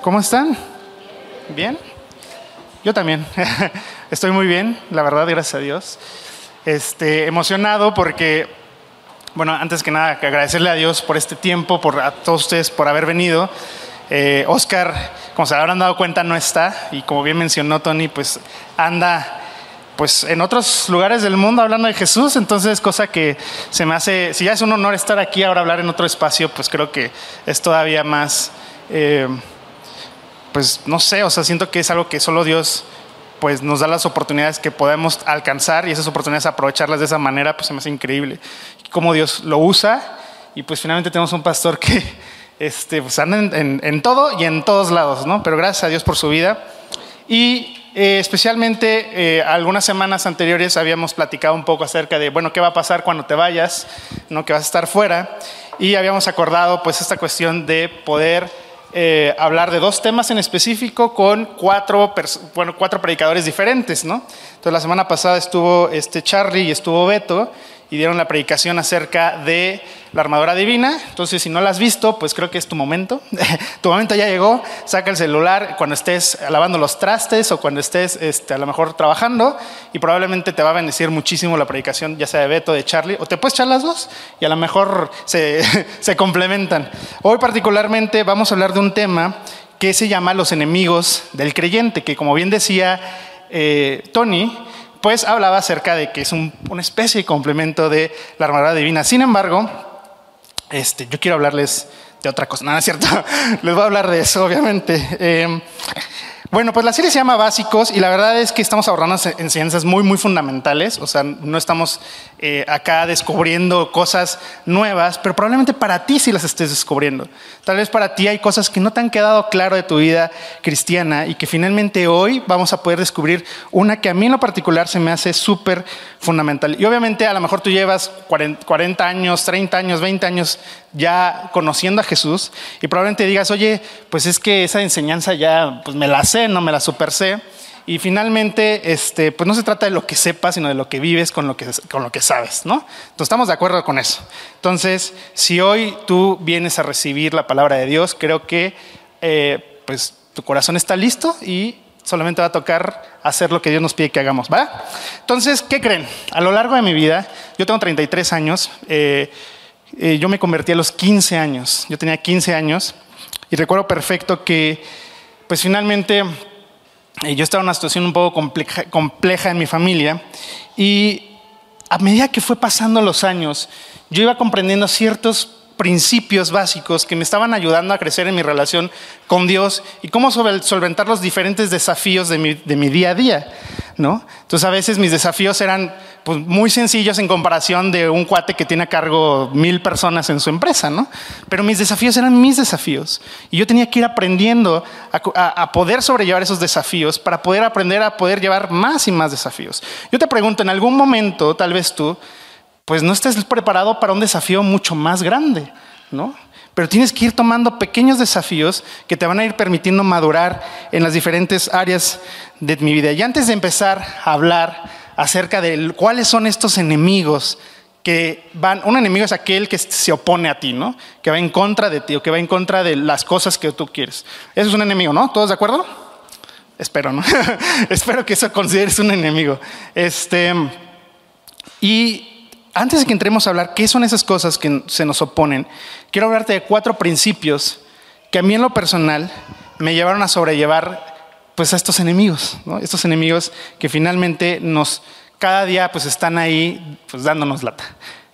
¿Cómo están? ¿Bien? Yo también. Estoy muy bien, la verdad, gracias a Dios. Este, emocionado porque, bueno, antes que nada, agradecerle a Dios por este tiempo, por a todos ustedes por haber venido. Eh, Oscar, como se habrán dado cuenta, no está y como bien mencionó Tony, pues anda pues en otros lugares del mundo hablando de Jesús, entonces cosa que se me hace, si ya es un honor estar aquí ahora hablar en otro espacio, pues creo que es todavía más, eh, pues no sé, o sea, siento que es algo que solo Dios pues nos da las oportunidades que podemos alcanzar y esas oportunidades aprovecharlas de esa manera, pues se me hace increíble. Cómo Dios lo usa y pues finalmente tenemos un pastor que este, pues anda en, todo y en todos lados, ¿no? Pero gracias a Dios por su vida. Y eh, especialmente eh, algunas semanas anteriores habíamos platicado un poco acerca de, bueno, qué va a pasar cuando te vayas, ¿no? que vas a estar fuera, y habíamos acordado pues esta cuestión de poder eh, hablar de dos temas en específico con cuatro, bueno, cuatro predicadores diferentes, ¿no? Entonces la semana pasada estuvo este Charlie y estuvo Beto, y dieron la predicación acerca de la armadura divina. Entonces, si no la has visto, pues creo que es tu momento. tu momento ya llegó. Saca el celular cuando estés lavando los trastes o cuando estés este, a lo mejor trabajando y probablemente te va a bendecir muchísimo la predicación, ya sea de Beto, de Charlie, o te puedes echar las dos y a lo mejor se, se complementan. Hoy particularmente vamos a hablar de un tema que se llama los enemigos del creyente, que como bien decía eh, Tony, pues hablaba acerca de que es una especie de complemento de la armadura divina. Sin embargo, este, yo quiero hablarles de otra cosa. No, es cierto. Les voy a hablar de eso, obviamente. Eh, bueno, pues la serie se llama Básicos y la verdad es que estamos ahorrando enseñanzas muy, muy fundamentales. O sea, no estamos eh, acá descubriendo cosas nuevas, pero probablemente para ti sí las estés descubriendo. Tal vez para ti hay cosas que no te han quedado claro de tu vida cristiana y que finalmente hoy vamos a poder descubrir una que a mí en lo particular se me hace súper fundamental. Y obviamente a lo mejor tú llevas 40 años, 30 años, 20 años ya conociendo a Jesús y probablemente digas, oye, pues es que esa enseñanza ya pues me la sé, no me la super sé. Y finalmente, este, pues no se trata de lo que sepas, sino de lo que vives con lo que, con lo que sabes, ¿no? Entonces estamos de acuerdo con eso. Entonces, si hoy tú vienes a recibir la palabra de Dios, creo que eh, pues tu corazón está listo y solamente va a tocar hacer lo que Dios nos pide que hagamos, ¿va? Entonces, ¿qué creen? A lo largo de mi vida, yo tengo 33 años, eh, eh, yo me convertí a los 15 años, yo tenía 15 años y recuerdo perfecto que, pues finalmente, eh, yo estaba en una situación un poco compleja, compleja en mi familia y a medida que fue pasando los años, yo iba comprendiendo ciertos principios básicos que me estaban ayudando a crecer en mi relación con Dios y cómo solventar los diferentes desafíos de mi, día a día. ¿no? Entonces a veces mis desafíos eran pues, muy sencillos en comparación de un cuate que tiene a cargo mil personas en su empresa, ¿no? Pero mis desafíos eran mis desafíos y yo tenía que ir aprendiendo a poder sobrellevar esos desafíos para poder aprender a poder llevar más y más desafíos. Yo te pregunto, en algún momento, tal vez tú, pues no estés preparado para un desafío mucho más grande, ¿no? Pero tienes que ir tomando pequeños desafíos que te van a ir permitiendo madurar en las diferentes áreas de mi vida. Y antes de empezar a hablar acerca de cuáles son estos enemigos que van, un enemigo es aquel que se opone a ti, ¿no? Que va en contra de ti o que va en contra de las cosas que tú quieres. Eso es un enemigo, ¿no? ¿Todos de acuerdo? Espero, ¿no? Espero que eso consideres un enemigo. Este, y antes de que entremos a hablar qué son esas cosas que se nos oponen, quiero hablarte de cuatro principios que a mí en lo personal me llevaron a sobrellevar pues a estos enemigos, estos enemigos que finalmente nos cada día pues están ahí pues dándonos lata.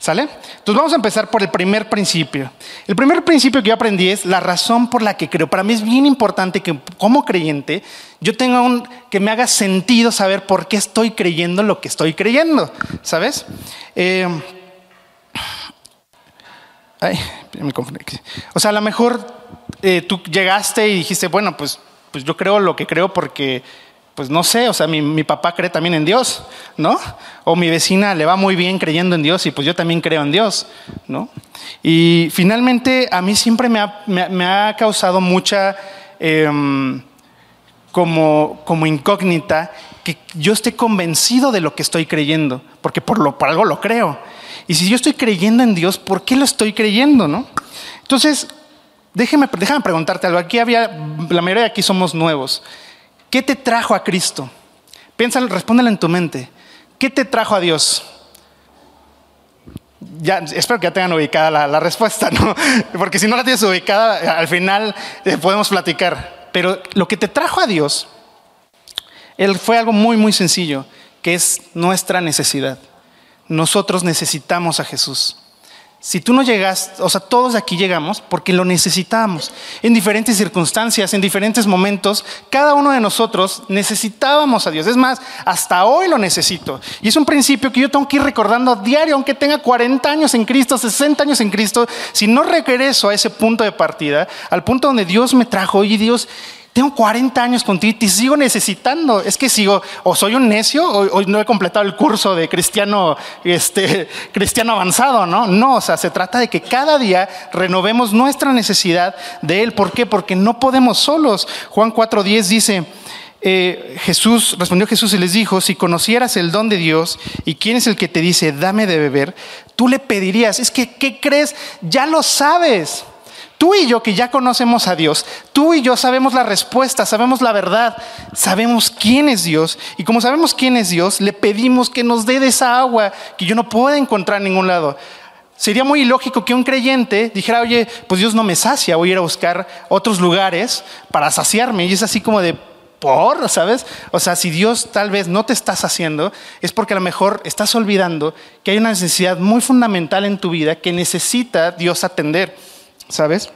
¿Sale? Entonces vamos a empezar por el primer principio. El primer principio que yo aprendí es la razón por la que creo. Para mí es bien importante que como creyente yo tenga un, que me haga sentido saber por qué estoy creyendo lo que estoy creyendo. ¿Sabes? Eh, ay, me confundí. O sea, a lo mejor eh, tú llegaste y dijiste, bueno, pues, pues yo creo lo que creo porque pues no sé, o sea, mi, papá cree también en Dios, ¿no? O mi vecina le va muy bien creyendo en Dios y pues yo también creo en Dios, ¿no? Y finalmente a mí siempre me ha, causado mucha em, como, como incógnita que yo esté convencido de lo que estoy creyendo, porque por, lo, por algo lo creo. Y si yo estoy creyendo en Dios, ¿por qué lo estoy creyendo, no? Entonces, déjame, déjame preguntarte algo. Aquí había, la mayoría de aquí somos nuevos. ¿Qué te trajo a Cristo? Piénsalo, respóndelo en tu mente. ¿Qué te trajo a Dios? Ya, espero que ya tengan ubicada la, respuesta, ¿no? Porque si no la tienes ubicada, al final eh, podemos platicar. Pero lo que te trajo a Dios él fue algo muy, muy sencillo, que es nuestra necesidad. Nosotros necesitamos a Jesús. Si tú no llegas, o sea, todos aquí llegamos porque lo necesitábamos. En diferentes circunstancias, en diferentes momentos, cada uno de nosotros necesitábamos a Dios. Es más, hasta hoy lo necesito. Y es un principio que yo tengo que ir recordando a diario, aunque tenga 40 años en Cristo, 60 años en Cristo. Si no regreso a ese punto de partida, al punto donde Dios me trajo y Dios tengo 40 años contigo y te sigo necesitando. Es que sigo, o soy un necio, o, no he completado el curso de cristiano, este, cristiano avanzado, ¿no? No, o sea, se trata de que cada día renovemos nuestra necesidad de Él. ¿Por qué? Porque no podemos solos. Juan 4.10 dice, eh, Jesús, respondió Jesús y les dijo, si conocieras el don de Dios y quién es el que te dice, dame de beber, tú le pedirías, es que, ¿qué crees? Ya lo sabes. Tú y yo que ya conocemos a Dios, tú y yo sabemos la respuesta, sabemos la verdad, sabemos quién es Dios. Y como sabemos quién es Dios, le pedimos que nos dé de esa agua que yo no puedo encontrar en ningún lado. Sería muy ilógico que un creyente dijera, oye, pues Dios no me sacia, voy a ir a buscar otros lugares para saciarme. Y es así como de, por, ¿sabes? O sea, si Dios tal vez no te estás haciendo, es porque a lo mejor estás olvidando que hay una necesidad muy fundamental en tu vida que necesita Dios atender. ¿Sabes?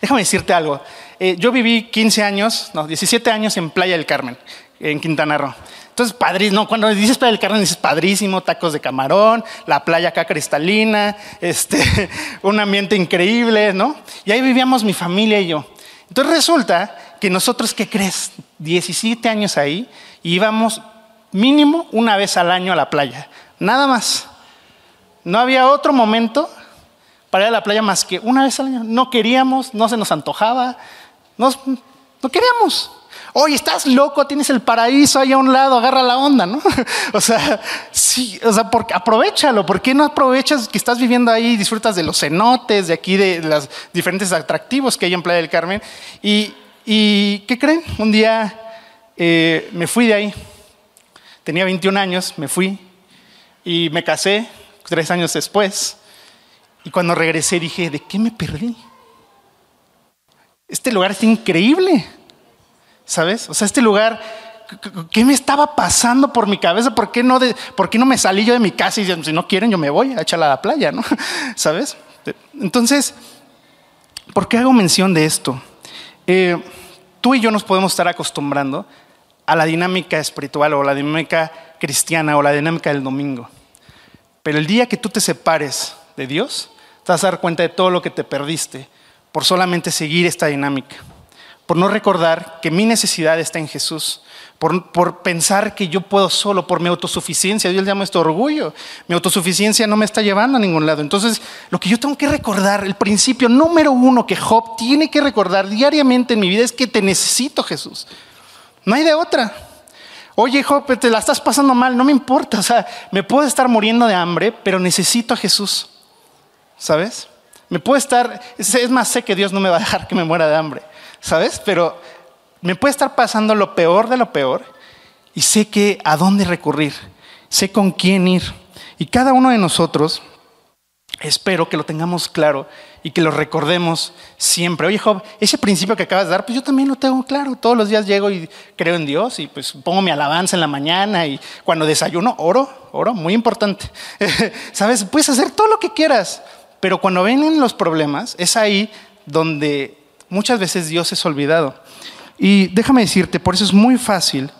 Déjame decirte algo. Eh, yo viví 15 años, no, 17 años en Playa del Carmen, en Quintana Roo. Entonces, padrísimo, cuando dices Playa del Carmen dices padrísimo, tacos de camarón, la playa acá cristalina, este, un ambiente increíble, ¿no? Y ahí vivíamos mi familia y yo. Entonces resulta que nosotros, ¿qué crees? 17 años ahí, íbamos mínimo una vez al año a la playa, nada más. No había otro momento para a la playa más que una vez al año. No queríamos, no se nos antojaba, no queríamos. Oye, estás loco, tienes el paraíso ahí a un lado, agarra la onda, ¿no? o sea, sí, o sea, porque, aprovechalo. ¿Por qué no aprovechas que estás viviendo ahí y disfrutas de los cenotes, de aquí, de los diferentes atractivos que hay en Playa del Carmen? Y, y ¿qué creen? Un día eh, me fui de ahí. Tenía 21 años, me fui y me casé tres años después. Y cuando regresé dije, ¿de qué me perdí? Este lugar es increíble, ¿sabes? O sea, este lugar, ¿qué me estaba pasando por mi cabeza? ¿Por qué no, por qué no me salí yo de mi casa y si no quieren yo me voy a echar a la playa, ¿no? ¿Sabes? Entonces, ¿por qué hago mención de esto? Eh, tú y yo nos podemos estar acostumbrando a la dinámica espiritual o la dinámica cristiana o la dinámica del domingo. Pero el día que tú te separes de Dios, te vas a dar cuenta de todo lo que te perdiste por solamente seguir esta dinámica, por no recordar que mi necesidad está en Jesús, por, pensar que yo puedo solo, por mi autosuficiencia. Dios llama esto orgullo. Mi autosuficiencia no me está llevando a ningún lado. Entonces, lo que yo tengo que recordar, el principio número uno que Job tiene que recordar diariamente en mi vida es que te necesito, Jesús. No hay de otra. Oye, Job, te la estás pasando mal, no me importa. O sea, me puedo estar muriendo de hambre, pero necesito a Jesús. ¿Sabes? Me puede estar, es más, sé que Dios no me va a dejar que me muera de hambre, ¿sabes? Pero me puede estar pasando lo peor de lo peor y sé que a dónde recurrir, sé con quién ir. Y cada uno de nosotros, espero que lo tengamos claro y que lo recordemos siempre. Oye, Job, ese principio que acabas de dar, pues yo también lo tengo claro. Todos los días llego y creo en Dios y pues pongo mi alabanza en la mañana y cuando desayuno, oro, oro, muy importante. ¿Sabes? Puedes hacer todo lo que quieras. Pero cuando vienen los problemas, es ahí donde muchas veces Dios es olvidado. Y déjame decirte, por eso es muy fácil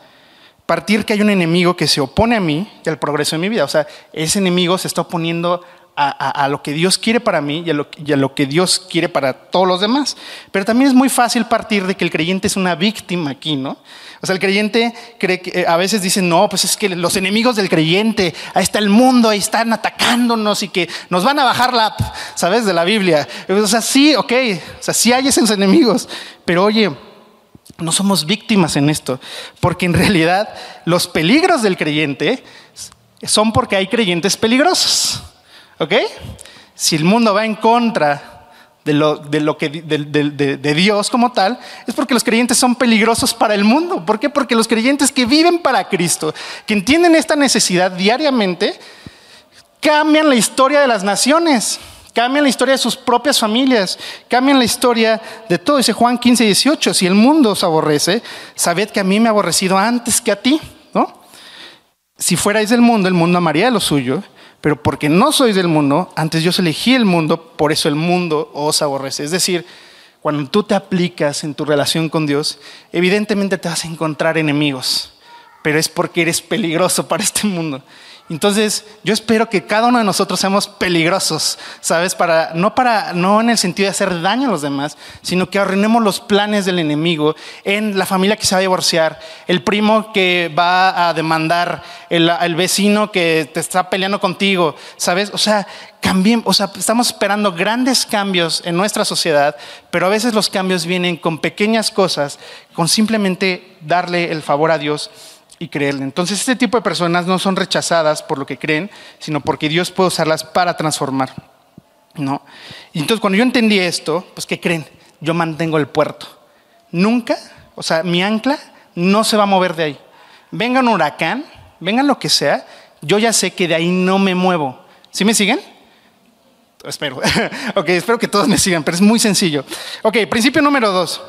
partir que hay un enemigo que se opone a mí y al progreso de mi vida. O sea, ese enemigo se está oponiendo a, lo que Dios quiere para mí y a, lo, que Dios quiere para todos los demás. Pero también es muy fácil partir de que el creyente es una víctima aquí, ¿no? O sea, el creyente cree que eh, a veces dicen, no, pues es que los enemigos del creyente, ahí está el mundo, ahí están atacándonos y que nos van a bajar la, ¿sabes? De la Biblia. O sea, sí, ok, o sea, sí hay esos enemigos, pero oye, no somos víctimas en esto, porque en realidad los peligros del creyente son porque hay creyentes peligrosos, ¿ok? Si el mundo va en contra de, lo, de, lo que, de, de, Dios como tal, es porque los creyentes son peligrosos para el mundo. ¿Por qué? Porque los creyentes que viven para Cristo, que entienden esta necesidad diariamente, cambian la historia de las naciones, cambian la historia de sus propias familias, cambian la historia de todo. Dice Juan 15, 18, si el mundo os aborrece, sabed que a mí me ha aborrecido antes que a ti, ¿no? Si fuerais del mundo, el mundo amaría lo suyo, pero porque no sois del mundo, antes yo elegí el mundo, por eso el mundo os aborrece. Es decir, cuando tú te aplicas en tu relación con Dios, evidentemente te vas a encontrar enemigos, pero es porque eres peligroso para este mundo. Entonces, yo espero que cada uno de nosotros seamos peligrosos, ¿sabes? Para, no, para, no en el sentido de hacer daño a los demás, sino que arruinemos los planes del enemigo en la familia que se va a divorciar, el primo que va a demandar, el, vecino que te está peleando contigo, ¿sabes? O sea, cambien, o sea, estamos esperando grandes cambios en nuestra sociedad, pero a veces los cambios vienen con pequeñas cosas, con simplemente darle el favor a Dios y creerle. Entonces este tipo de personas no son rechazadas por lo que creen, sino porque Dios puede usarlas para transformar. ¿no? Y entonces cuando yo entendí esto, pues ¿qué creen? Yo mantengo el puerto. Nunca, o sea, mi ancla no se va a mover de ahí. Venga un huracán, venga lo que sea, yo ya sé que de ahí no me muevo. ¿Sí me siguen? Espero. ok, espero que todos me sigan, pero es muy sencillo. Ok, principio número dos.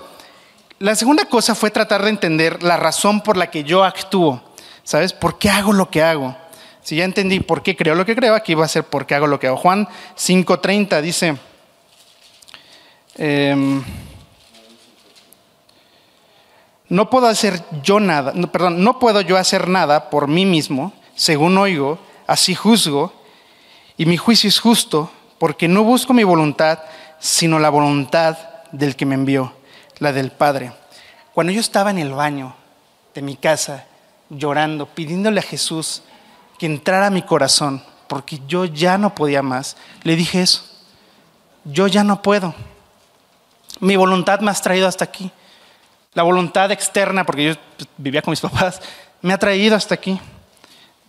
La segunda cosa fue tratar de entender la razón por la que yo actúo. ¿Sabes? ¿Por qué hago lo que hago? Si ya entendí por qué creo lo que creo, aquí va a ser por qué hago lo que hago. Juan 5.30 dice, em, no puedo hacer yo nada, perdón, no puedo yo hacer nada por mí mismo, según oigo, así juzgo, y mi juicio es justo, porque no busco mi voluntad, sino la voluntad del que me envió la del Padre. Cuando yo estaba en el baño de mi casa, llorando, pidiéndole a Jesús que entrara a mi corazón, porque yo ya no podía más, le dije eso. Yo ya no puedo. Mi voluntad me ha traído hasta aquí. La voluntad externa, porque yo pues, vivía con mis papás, me ha traído hasta aquí.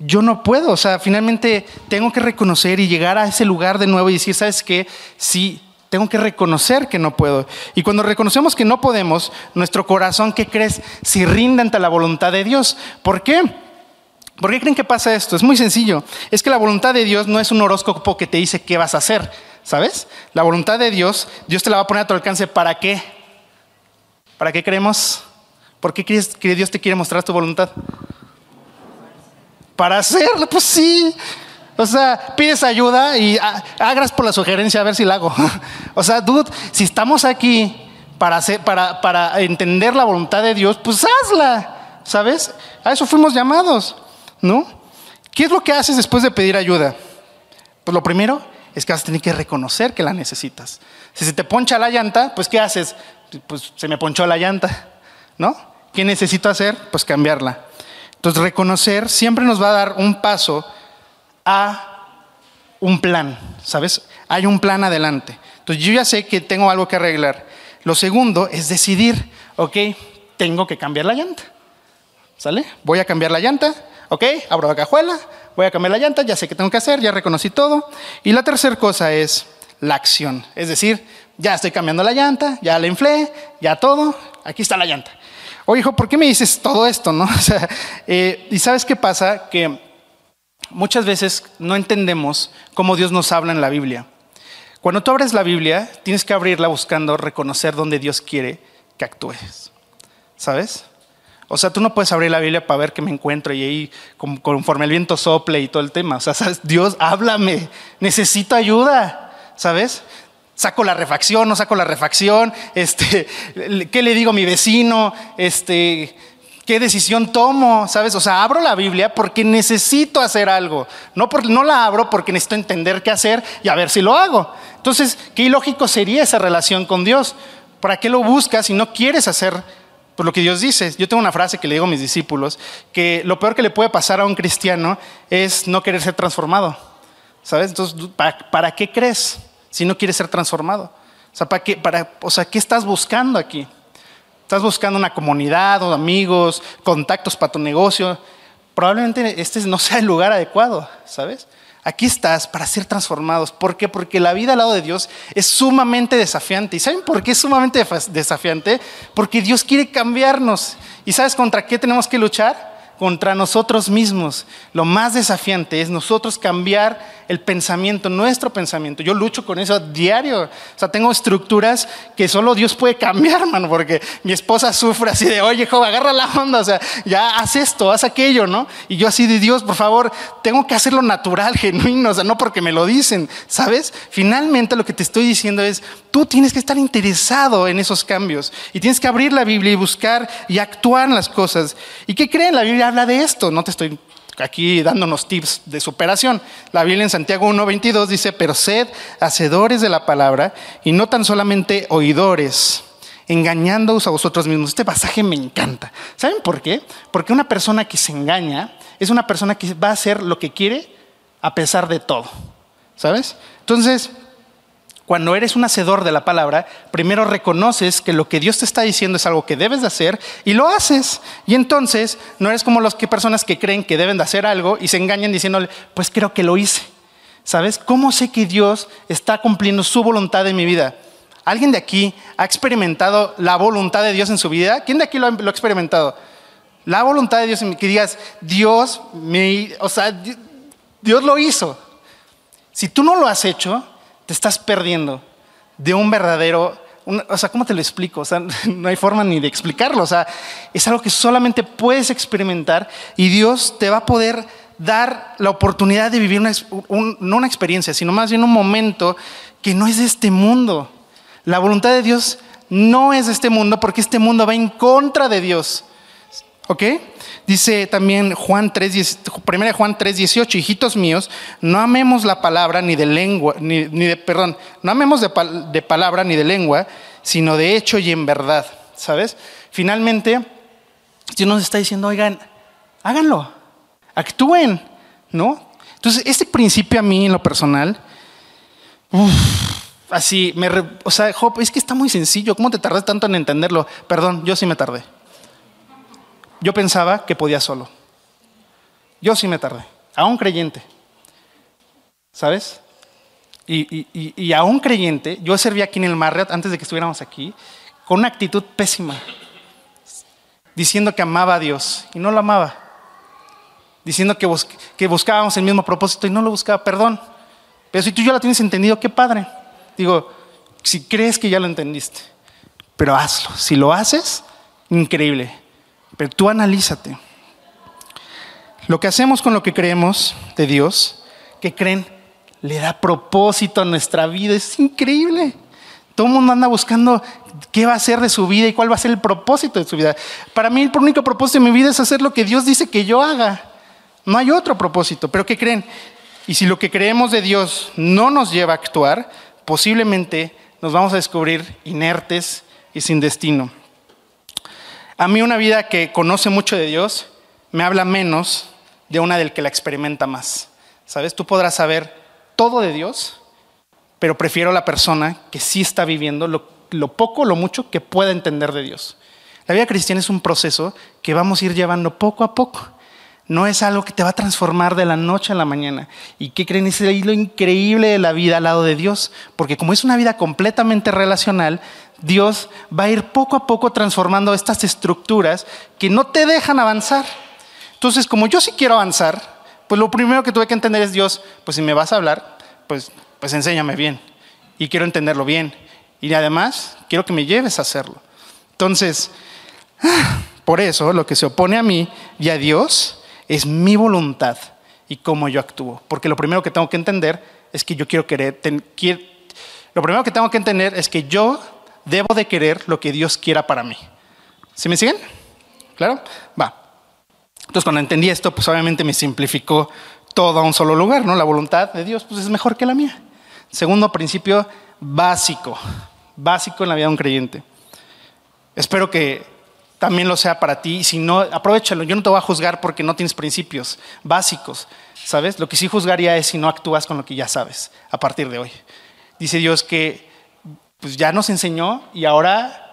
Yo no puedo, o sea, finalmente tengo que reconocer y llegar a ese lugar de nuevo y decir, ¿sabes qué? Sí, tengo que reconocer que no puedo. Y cuando reconocemos que no podemos, nuestro corazón, ¿qué crees? Se rinde ante la voluntad de Dios. ¿Por qué? ¿Por qué creen que pasa esto? Es muy sencillo. Es que la voluntad de Dios no es un horóscopo que te dice qué vas a hacer. ¿Sabes? La voluntad de Dios, Dios te la va a poner a tu alcance. ¿Para qué? ¿Para qué creemos? ¿Por qué crees que Dios te quiere mostrar tu voluntad? Para hacerlo, pues sí. O sea, pides ayuda y hagas por la sugerencia a ver si la hago. o sea, dude, si estamos aquí para, para, para entender la voluntad de Dios, pues hazla. ¿Sabes? A eso fuimos llamados, ¿no? ¿Qué es lo que haces después de pedir ayuda? Pues lo primero es que vas a tener que reconocer que la necesitas. Si se te poncha la llanta, pues ¿qué haces? Pues se me ponchó la llanta, ¿no? ¿Qué necesito hacer? Pues cambiarla. Entonces reconocer siempre nos va a dar un paso a un plan, ¿sabes? Hay un plan adelante. Entonces yo ya sé que tengo algo que arreglar. Lo segundo es decidir, ok, tengo que cambiar la llanta. ¿Sale? Voy a cambiar la llanta, ok, abro la cajuela, voy a cambiar la llanta, ya sé qué tengo que hacer, ya reconocí todo. Y la tercera cosa es la acción. Es decir, ya estoy cambiando la llanta, ya la inflé, ya todo, aquí está la llanta. Oye, hijo, ¿por qué me dices todo esto? No? Eh, y sabes qué pasa? Que muchas veces no entendemos cómo Dios nos habla en la Biblia. Cuando tú abres la Biblia, tienes que abrirla buscando reconocer dónde Dios quiere que actúes. ¿Sabes? O sea, tú no puedes abrir la Biblia para ver qué me encuentro y ahí conforme el viento sople y todo el tema. O sea. Dios, háblame, necesito ayuda, ¿sabes? Saco la refacción, no saco la refacción, este, ¿qué le digo a mi vecino? Este, ¿Qué decisión tomo? ¿Sabes? O sea, abro la Biblia porque necesito hacer algo. No, no la abro porque necesito entender qué hacer y a ver si lo hago. Entonces, qué ilógico sería esa relación con Dios. ¿Para qué lo buscas si no quieres hacer por lo que Dios dice? Yo tengo una frase que le digo a mis discípulos, que lo peor que le puede pasar a un cristiano es no querer ser transformado. ¿Sabes? Entonces, ¿para, qué crees si no quieres ser transformado? O sea, ¿para qué, para, o sea, ¿qué estás buscando aquí? Estás buscando una comunidad o amigos, contactos para tu negocio. Probablemente este no sea el lugar adecuado, ¿sabes? Aquí estás para ser transformados. ¿Por qué? Porque la vida al lado de Dios es sumamente desafiante. ¿Y saben por qué es sumamente desafiante? Porque Dios quiere cambiarnos. ¿Y sabes contra qué tenemos que luchar? Contra nosotros mismos. Lo más desafiante es nosotros cambiar el pensamiento, nuestro pensamiento. Yo lucho con eso a diario. O sea, tengo estructuras que solo Dios puede cambiar, mano, porque mi esposa sufre así de, oye, joven, agarra la onda, o sea, ya haz esto, haz aquello, ¿no? Y yo así de Dios, por favor, tengo que hacerlo natural, genuino, o sea, no porque me lo dicen, ¿sabes? Finalmente lo que te estoy diciendo es, tú tienes que estar interesado en esos cambios y tienes que abrir la Biblia y buscar y actuar en las cosas. ¿Y qué creen? La Biblia habla de esto, no te estoy aquí dándonos tips de superación. La Biblia en Santiago 1.22 dice, pero sed hacedores de la palabra y no tan solamente oidores, engañándoos a vosotros mismos. Este pasaje me encanta. ¿Saben por qué? Porque una persona que se engaña es una persona que va a hacer lo que quiere a pesar de todo. ¿Sabes? Entonces, cuando eres un hacedor de la palabra, primero reconoces que lo que Dios te está diciendo es algo que debes de hacer y lo haces. Y entonces no eres como las personas que creen que deben de hacer algo y se engañan diciéndole, pues creo que lo hice. ¿Sabes? ¿Cómo sé que Dios está cumpliendo su voluntad en mi vida? ¿Alguien de aquí ha experimentado la voluntad de Dios en su vida? ¿Quién de aquí lo ha, experimentado? La voluntad de Dios, que digas, Dios, me, o sea, Dios lo hizo. Si tú no lo has hecho, te estás perdiendo de un verdadero, o sea, ¿cómo te lo explico? O sea, no hay forma ni de explicarlo, o sea, es algo que solamente puedes experimentar y Dios te va a poder dar la oportunidad de vivir una, no una experiencia, sino más bien un momento que no es de este mundo. La voluntad de Dios no es de este mundo porque este mundo va en contra de Dios. ¿Ok? Dice también Juan 3, 1 Juan 3, 18, hijitos míos, no amemos la palabra ni de lengua, ni, de, perdón, no amemos de, de, palabra ni de lengua, sino de hecho y en verdad, ¿sabes? Finalmente, Dios nos está diciendo, oigan, háganlo, actúen, ¿no? Entonces, este principio a mí en lo personal, así, me, o sea, es que está muy sencillo, ¿cómo te tardas tanto en entenderlo? Perdón, yo sí me tardé. Yo pensaba que podía solo. Yo sí me tardé, a un creyente. ¿Sabes? Y, y, a un creyente, yo serví aquí en el Marriott antes de que estuviéramos aquí, con una actitud pésima, diciendo que amaba a Dios y no lo amaba, diciendo que, que buscábamos el mismo propósito y no lo buscaba, perdón. Pero si tú ya lo tienes entendido, qué padre. Digo, si crees que ya lo entendiste, pero hazlo. Si lo haces, increíble. Pero tú analízate. Lo que hacemos con lo que creemos de Dios, que creen, le da propósito a nuestra vida. Es increíble. Todo mundo anda buscando qué va a hacer de su vida y cuál va a ser el propósito de su vida. Para mí el único propósito de mi vida es hacer lo que Dios dice que yo haga. No hay otro propósito. Pero ¿qué creen? Y si lo que creemos de Dios no nos lleva a actuar, posiblemente nos vamos a descubrir inertes y sin destino. A mí una vida que conoce mucho de Dios me habla menos de una del que la experimenta más. ¿Sabes? Tú podrás saber todo de Dios, pero prefiero la persona que sí está viviendo lo, lo poco, lo mucho que pueda entender de Dios. La vida cristiana es un proceso que vamos a ir llevando poco a poco. No es algo que te va a transformar de la noche a la mañana. ¿Y qué creen? Es lo increíble de la vida al lado de Dios. Porque como es una vida completamente relacional, Dios va a ir poco a poco transformando estas estructuras que no te dejan avanzar. Entonces, como yo sí quiero avanzar, pues lo primero que tuve que entender es Dios, pues si me vas a hablar, pues, pues enséñame bien. Y quiero entenderlo bien. Y además, quiero que me lleves a hacerlo. Entonces, por eso lo que se opone a mí y a Dios es mi voluntad y cómo yo actúo. Porque lo primero que tengo que entender es que yo quiero querer, lo primero que tengo que entender es que yo debo de querer lo que Dios quiera para mí. ¿Sí me siguen? ¿Claro? Va. Entonces cuando entendí esto, pues obviamente me simplificó todo a un solo lugar, ¿no? La voluntad de Dios pues es mejor que la mía. Segundo principio básico, básico en la vida de un creyente. Espero que también lo sea para ti. Si no, aprovechalo. Yo no te voy a juzgar porque no tienes principios básicos, ¿sabes? Lo que sí juzgaría es si no actúas con lo que ya sabes a partir de hoy. Dice Dios que pues ya nos enseñó y ahora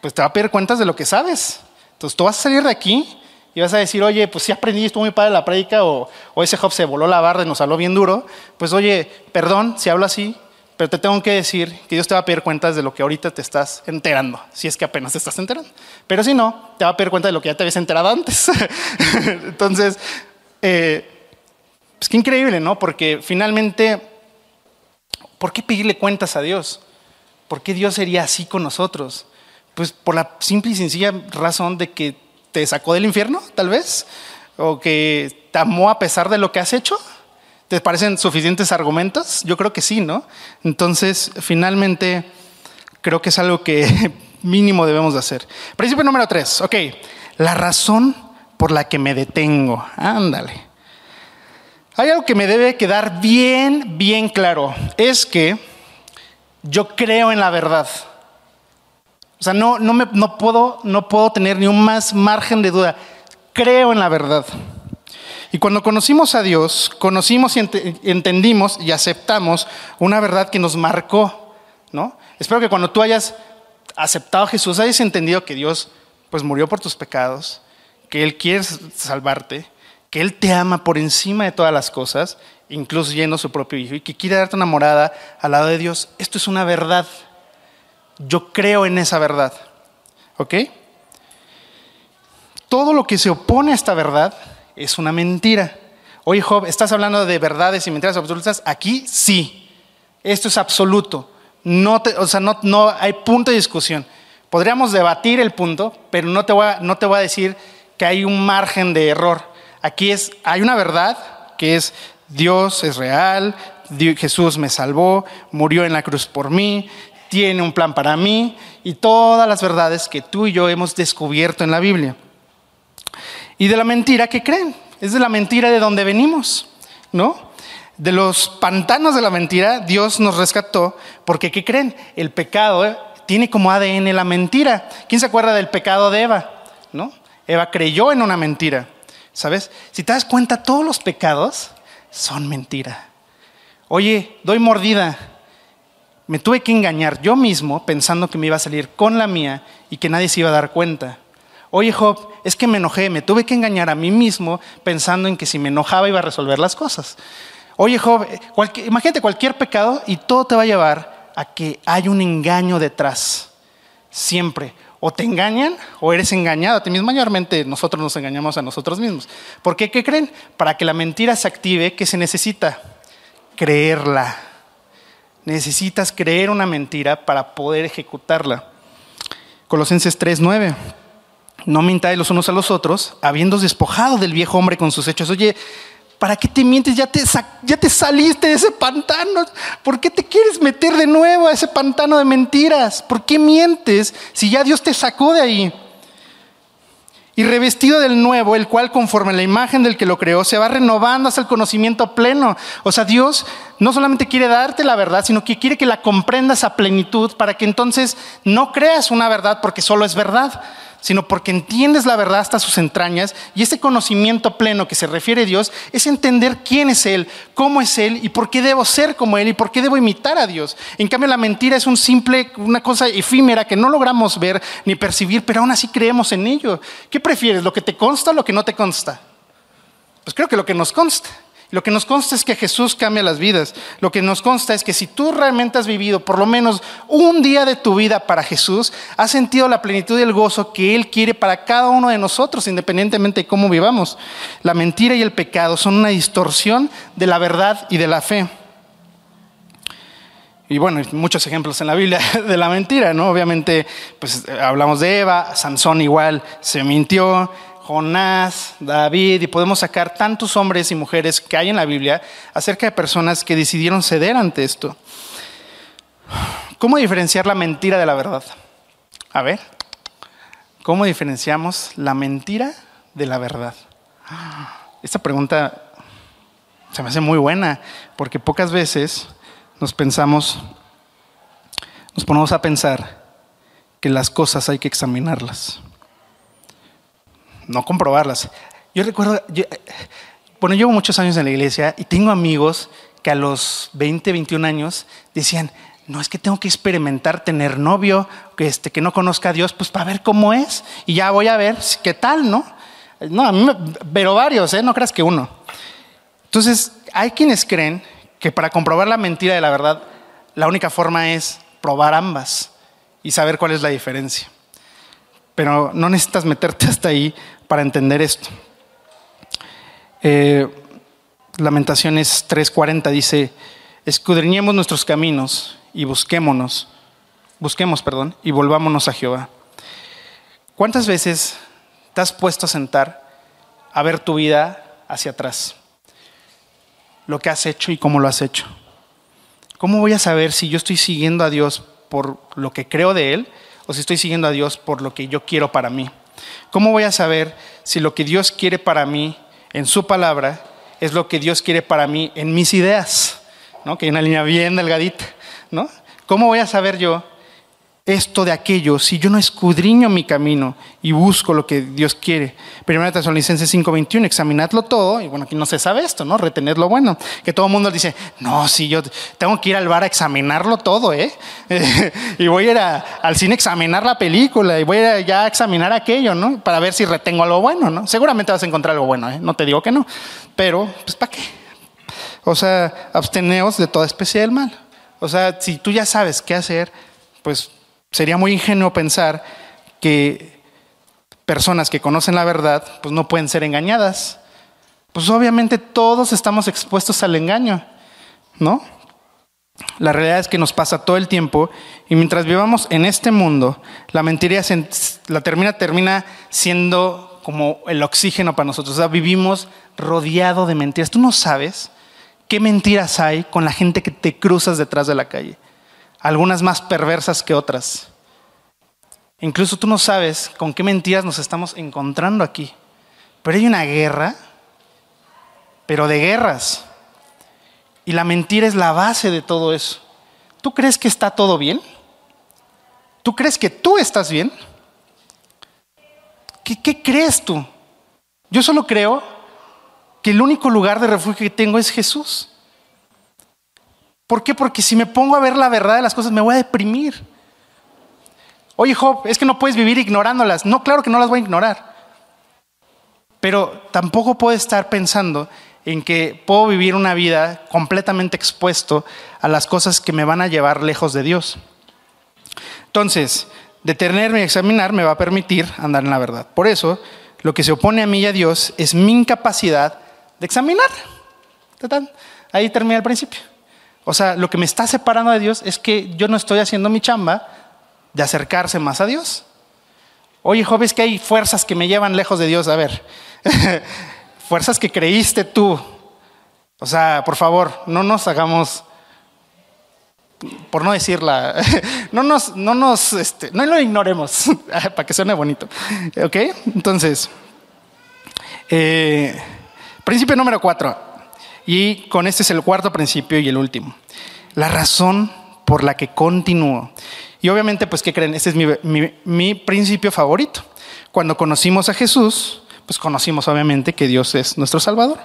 pues te va a pedir cuentas de lo que sabes. Entonces tú vas a salir de aquí y vas a decir, oye, pues sí aprendí, estuvo muy padre la prédica, o, o ese Job se voló la barra y nos habló bien duro, pues oye, perdón si hablo así, pero te tengo que decir que Dios te va a pedir cuentas de lo que ahorita te estás enterando, si es que apenas te estás enterando. Pero si no, te va a pedir cuenta de lo que ya te habías enterado antes. Entonces, eh, pues qué increíble, ¿no? Porque finalmente, ¿por qué pedirle cuentas a Dios? ¿Por qué Dios sería así con nosotros? Pues por la simple y sencilla razón de que te sacó del infierno, tal vez, o que te amó a pesar de lo que has hecho. ¿Te parecen suficientes argumentos? Yo creo que sí, ¿no? Entonces, finalmente, creo que es algo que mínimo debemos de hacer. Principio número tres, ok, la razón por la que me detengo. Ándale. Hay algo que me debe quedar bien, bien claro. Es que yo creo en la verdad. O sea, no, me, no, puedo, no puedo tener ni un más margen de duda. Creo en la verdad. Y cuando conocimos a Dios, conocimos y entendimos y aceptamos una verdad que nos marcó, ¿no? Espero que cuando tú hayas aceptado a Jesús, hayas entendido que Dios pues murió por tus pecados, que Él quiere salvarte, que Él te ama por encima de todas las cosas, incluso yendo su propio Hijo, y que quiere darte una morada al lado de Dios. Esto es una verdad. Yo creo en esa verdad. ¿Ok? Todo lo que se opone a esta verdad es una mentira. Oye, Job, ¿estás hablando de verdades y mentiras absolutas? Aquí sí. Esto es absoluto. No o sea, no, no hay punto de discusión. Podríamos debatir el punto, pero no te, voy a, no te voy a decir que hay un margen de error. Aquí es, hay una verdad que es Dios es real, Jesús me salvó, murió en la cruz por mí, tiene un plan para mí y todas las verdades que tú y yo hemos descubierto en la Biblia. Y de la mentira que creen, es de la mentira de donde venimos, ¿no? De los pantanos de la mentira, Dios nos rescató, porque ¿qué creen? El pecado eh, tiene como ADN la mentira. ¿Quién se acuerda del pecado de Eva? ¿No? Eva creyó en una mentira, ¿sabes? Si te das cuenta, todos los pecados son mentira. Oye, doy mordida. Me tuve que engañar yo mismo pensando que me iba a salir con la mía y que nadie se iba a dar cuenta. Oye Job, es que me enojé, me tuve que engañar a mí mismo pensando en que si me enojaba iba a resolver las cosas. Oye Job, imagínate cualquier pecado y todo te va a llevar a que hay un engaño detrás. Siempre. O te engañan o eres engañado a ti mismo. Mayormente nosotros nos engañamos a nosotros mismos. ¿Por qué? ¿Qué creen? Para que la mentira se active, ¿qué se necesita? Creerla. Necesitas creer una mentira para poder ejecutarla. Colosenses 3:9 no mintáis los unos a los otros, habiendo despojado del viejo hombre con sus hechos. Oye, ¿para qué te mientes? Ya te, ya te saliste de ese pantano. ¿Por qué te quieres meter de nuevo a ese pantano de mentiras? ¿Por qué mientes si ya Dios te sacó de ahí? Y revestido del nuevo, el cual conforme a la imagen del que lo creó, se va renovando hasta el conocimiento pleno. O sea, Dios no solamente quiere darte la verdad, sino que quiere que la comprendas a plenitud para que entonces no creas una verdad porque solo es verdad, sino porque entiendes la verdad hasta sus entrañas y ese conocimiento pleno que se refiere a Dios es entender quién es Él, cómo es Él y por qué debo ser como Él y por qué debo imitar a Dios. En cambio, la mentira es un simple, una cosa efímera que no logramos ver ni percibir, pero aún así creemos en ello. ¿Qué prefieres, lo que te consta o lo que no te consta? Pues creo que lo que nos consta. Lo que nos consta es que Jesús cambia las vidas. Lo que nos consta es que si tú realmente has vivido por lo menos un día de tu vida para Jesús, has sentido la plenitud y el gozo que Él quiere para cada uno de nosotros, independientemente de cómo vivamos. La mentira y el pecado son una distorsión de la verdad y de la fe. Y bueno, muchos ejemplos en la Biblia de la mentira, ¿no? Obviamente, pues hablamos de Eva, Sansón igual se mintió, Jonás, David, y podemos sacar tantos hombres y mujeres que hay en la Biblia acerca de personas que decidieron ceder ante esto. ¿Cómo diferenciar la mentira de la verdad? A ver, ¿cómo diferenciamos la mentira de la verdad? Esta pregunta se me hace muy buena, porque pocas veces nos pensamos, nos ponemos a pensar que las cosas hay que examinarlas no comprobarlas. Yo recuerdo, bueno, llevo muchos años en la iglesia y tengo amigos que a los 20, 21 años decían, no es que tengo que experimentar tener novio, que, este, que no conozca a Dios, pues para ver cómo es y ya voy a ver qué tal, ¿no? No, a mí pero varios, ¿eh? No creas que uno. Entonces, hay quienes creen que para comprobar la mentira de la verdad, la única forma es probar ambas y saber cuál es la diferencia. Pero no necesitas meterte hasta ahí para entender esto. Eh, Lamentaciones 3:40 dice, escudriñemos nuestros caminos y busquémonos, busquemos, perdón, y volvámonos a Jehová. ¿Cuántas veces te has puesto a sentar a ver tu vida hacia atrás? Lo que has hecho y cómo lo has hecho. ¿Cómo voy a saber si yo estoy siguiendo a Dios por lo que creo de Él o si estoy siguiendo a Dios por lo que yo quiero para mí? ¿Cómo voy a saber si lo que Dios quiere para mí en su palabra es lo que Dios quiere para mí en mis ideas? ¿no? Que hay una línea bien delgadita. ¿no? ¿Cómo voy a saber yo esto de aquello si yo no escudriño mi camino y busco lo que Dios quiere? Primera Tesalonicenses 5:21, examinadlo todo, y bueno, aquí no se sabe esto, ¿no? Retener lo bueno. Que todo el mundo dice, no, si yo tengo que ir al bar a examinarlo todo, ¿eh? y voy a ir al cine a examinar la película, y voy a ya a examinar aquello, ¿no? Para ver si retengo algo bueno, ¿no? Seguramente vas a encontrar algo bueno, ¿eh? No te digo que no, pero, pues, ¿para qué? O sea, absteneos de toda especie del mal. O sea, si tú ya sabes qué hacer, pues sería muy ingenuo pensar que personas que conocen la verdad, pues no pueden ser engañadas. Pues obviamente todos estamos expuestos al engaño, ¿no? La realidad es que nos pasa todo el tiempo y mientras vivamos en este mundo, la mentira la termina, termina siendo como el oxígeno para nosotros. O sea, vivimos rodeado de mentiras. Tú no sabes qué mentiras hay con la gente que te cruzas detrás de la calle. Algunas más perversas que otras. Incluso tú no sabes con qué mentiras nos estamos encontrando aquí. Pero hay una guerra, pero de guerras. Y la mentira es la base de todo eso. ¿Tú crees que está todo bien? ¿Tú crees que tú estás bien? ¿Qué, crees tú? Yo solo creo que el único lugar de refugio que tengo es Jesús. ¿Por qué? Porque si me pongo a ver la verdad de las cosas me voy a deprimir. Oye, Job, es que no puedes vivir ignorándolas. No, claro que no las voy a ignorar. Pero tampoco puedo estar pensando en que puedo vivir una vida completamente expuesto a las cosas que me van a llevar lejos de Dios. Entonces, detenerme y examinar me va a permitir andar en la verdad. Por eso, lo que se opone a mí y a Dios es mi incapacidad de examinar. Ahí termina el principio. O sea, lo que me está separando de Dios es que yo no estoy haciendo mi chamba de acercarse más a Dios. Oye, joven, es que hay fuerzas que me llevan lejos de Dios. A ver, fuerzas que creíste tú. O sea, por favor, no nos hagamos, por no decirla, no nos, no nos, este, no lo ignoremos, para que suene bonito. ¿Ok? Entonces, eh, Principio número cuatro. Y con este es el cuarto principio y el último. La razón por la que continúo. Y obviamente, pues, ¿qué creen? Este es mi, mi, principio favorito. Cuando conocimos a Jesús, pues conocimos obviamente que Dios es nuestro Salvador.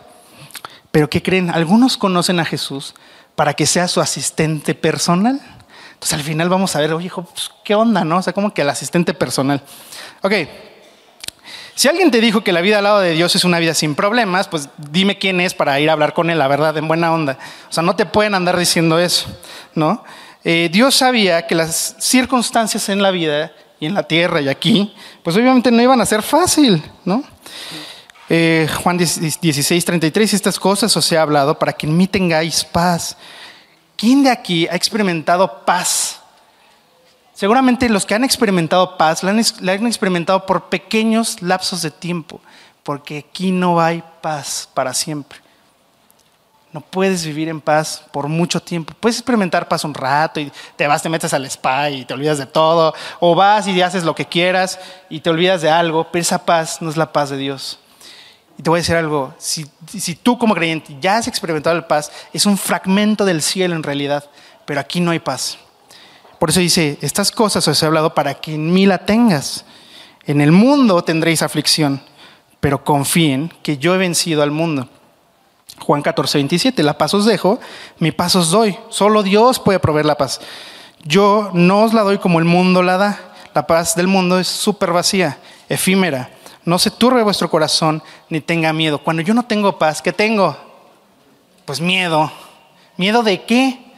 Pero ¿qué creen? Algunos conocen a Jesús para que sea su asistente personal. Entonces al final vamos a ver, oye, pues, ¿qué onda, no? O sea, como que el asistente personal. Ok, si alguien te dijo que la vida al lado de Dios es una vida sin problemas, pues dime quién es para ir a hablar con él, la verdad, en buena onda. O sea, no te pueden andar diciendo eso, ¿no? Eh, Dios sabía que las circunstancias en la vida y en la tierra y aquí, pues obviamente no iban a ser fácil, ¿no? Eh, Juan 16, 33, estas cosas os he hablado para que en mí tengáis paz. ¿Quién de aquí ha experimentado paz Seguramente los que han experimentado paz la han, experimentado por pequeños lapsos de tiempo, porque aquí no hay paz para siempre. No puedes vivir en paz por mucho tiempo. Puedes experimentar paz un rato y te vas, te metes al spa y te olvidas de todo. O vas y haces lo que quieras y te olvidas de algo, pero esa paz no es la paz de Dios. Y te voy a decir algo, si, si tú como creyente ya has experimentado la paz, es un fragmento del cielo en realidad, pero aquí no hay paz. Por eso dice, estas cosas os he hablado para que en mí la tengas. En el mundo tendréis aflicción, pero confíen que yo he vencido al mundo. Juan 14, 27, la paz os dejo, mi paz os doy. Solo Dios puede proveer la paz. Yo no os la doy como el mundo la da. La paz del mundo es súper vacía, efímera. no se turbe vuestro corazón ni tenga miedo. Cuando yo no tengo paz, ¿qué tengo? Pues miedo. ¿Miedo de qué?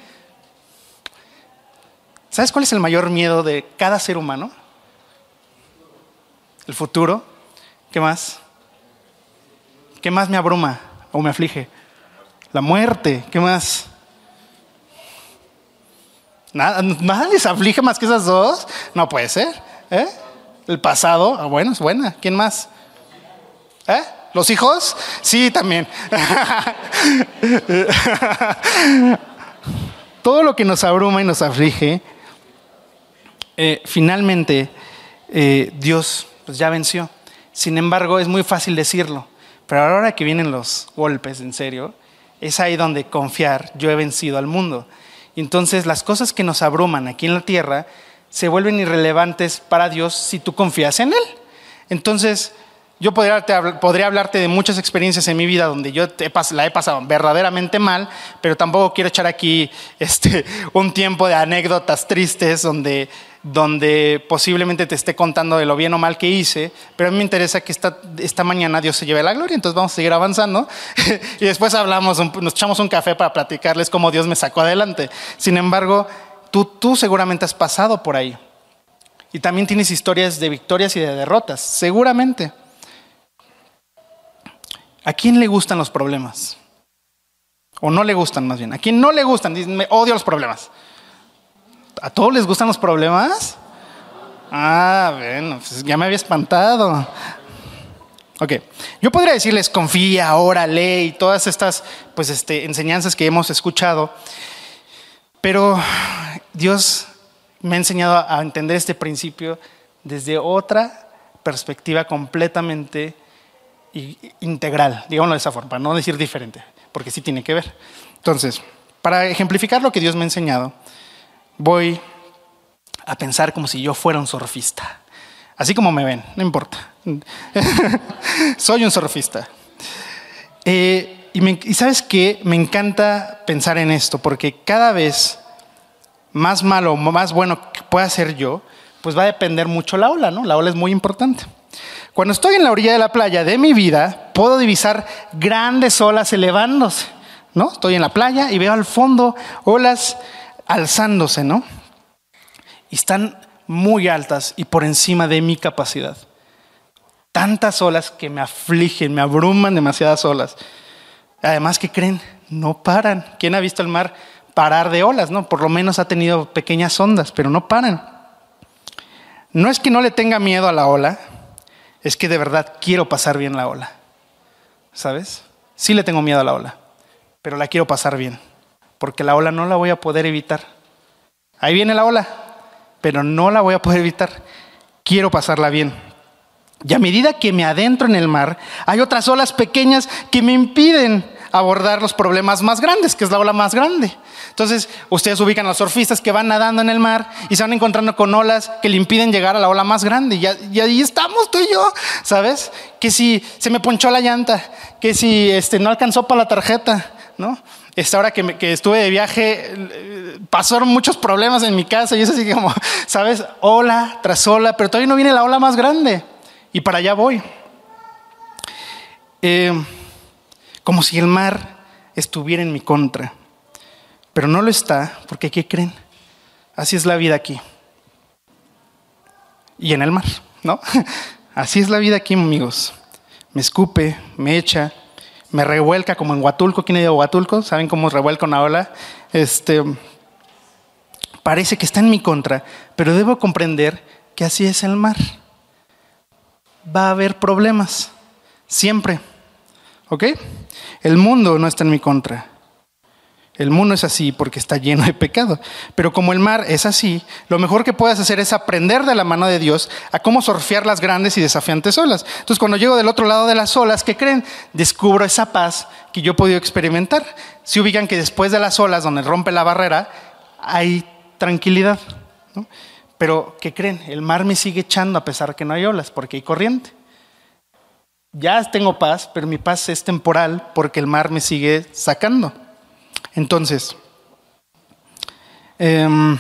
¿Sabes cuál es el mayor miedo de cada ser humano? El futuro. ¿Qué más? ¿Qué más me abruma o me aflige? La muerte. ¿Qué más? Nada, nada les aflige más que esas dos. No puede ser. ¿Eh? El pasado, ah, bueno, es buena. ¿Quién más? ¿Eh? ¿Los hijos? Sí, también. Todo lo que nos abruma y nos aflige, eh, finalmente eh, Dios pues, ya venció. Sin embargo, es muy fácil decirlo. Pero ahora que vienen los golpes, en serio, es ahí donde confiar, yo he vencido al mundo. Entonces las cosas que nos abruman aquí en la tierra se vuelven irrelevantes para Dios si tú confías en Él. Entonces, yo podría, podría hablarte de muchas experiencias en mi vida donde yo la he pasado verdaderamente mal, pero tampoco quiero echar aquí este, un tiempo de anécdotas tristes donde, donde posiblemente te esté contando de lo bien o mal que hice, pero a mí me interesa que esta, esta mañana Dios se lleve la gloria, entonces vamos a seguir avanzando y después hablamos, nos echamos un café para platicarles cómo Dios me sacó adelante. Sin embargo, Tú, seguramente has pasado por ahí. Y también tienes historias de victorias y de derrotas, seguramente. ¿A quién le gustan los problemas? O no le gustan más bien. ¿A quién no le gustan? Dicen, me odio los problemas. ¿A todos les gustan los problemas? Ah, bueno, pues ya me había espantado. Ok, yo podría decirles confía, órale y todas estas pues, este, enseñanzas que hemos escuchado, pero Dios me ha enseñado a entender este principio desde otra perspectiva completamente integral, digámoslo de esa forma, no decir diferente, porque sí tiene que ver. Entonces, para ejemplificar lo que Dios me ha enseñado, voy a pensar como si yo fuera un surfista. Así como me ven, no importa. Soy un surfista. Eh, y, y sabes que me encanta pensar en esto, porque cada vez más malo más bueno que pueda ser yo, pues va a depender mucho la ola, ¿no? La ola es muy importante. Cuando estoy en la orilla de la playa de mi vida, puedo divisar grandes olas elevándose, ¿no? Estoy en la playa y veo al fondo olas alzándose, ¿no? Y están muy altas y por encima de mi capacidad. Tantas olas que me afligen, me abruman demasiadas olas. Además, ¿qué creen? No paran. ¿Quién ha visto el mar parar de olas, ¿no? Por lo menos ha tenido pequeñas ondas, pero no paran. No es que no le tenga miedo a la ola, es que de verdad quiero pasar bien la ola. ¿Sabes? Sí le tengo miedo a la ola, pero la quiero pasar bien, porque la ola no la voy a poder evitar. Ahí viene la ola, pero no la voy a poder evitar. Quiero pasarla bien. Y a medida que me adentro en el mar, hay otras olas pequeñas que me impiden abordar los problemas más grandes, que es la ola más grande. Entonces, ustedes ubican a los surfistas que van nadando en el mar y se van encontrando con olas que le impiden llegar a la ola más grande. Y, ahí estamos tú y yo, ¿sabes? Que si se me ponchó la llanta, que si este, no alcanzó para la tarjeta, ¿no? Esta hora que, que, estuve de viaje, pasaron muchos problemas en mi casa y es así como, ¿sabes? Ola tras ola, pero todavía no viene la ola más grande. Y para allá voy. Eh, como si el mar estuviera en mi contra. Pero no lo está, porque ¿qué creen? Así es la vida aquí. Y en el mar, ¿no? Así es la vida aquí, amigos. Me escupe, me echa, me revuelca como en Huatulco. ¿Quién ha ido a Huatulco? ¿Saben cómo revuelca una ola? Este, parece que está en mi contra, pero debo comprender que así es el mar. Va a haber problemas, siempre. ¿Ok? El mundo no está en mi contra. El mundo es así porque está lleno de pecado. Pero como el mar es así, lo mejor que puedes hacer es aprender de la mano de Dios a cómo surfear las grandes y desafiantes olas. Entonces, cuando llego del otro lado de las olas, ¿qué creen? Descubro esa paz que yo he podido experimentar. Si ubican que después de las olas, donde rompe la barrera, hay tranquilidad. Pero, ¿qué creen? El mar me sigue echando a pesar que no hay olas, porque hay corriente. Ya tengo paz, pero mi paz es temporal porque el mar me sigue sacando. Entonces, em,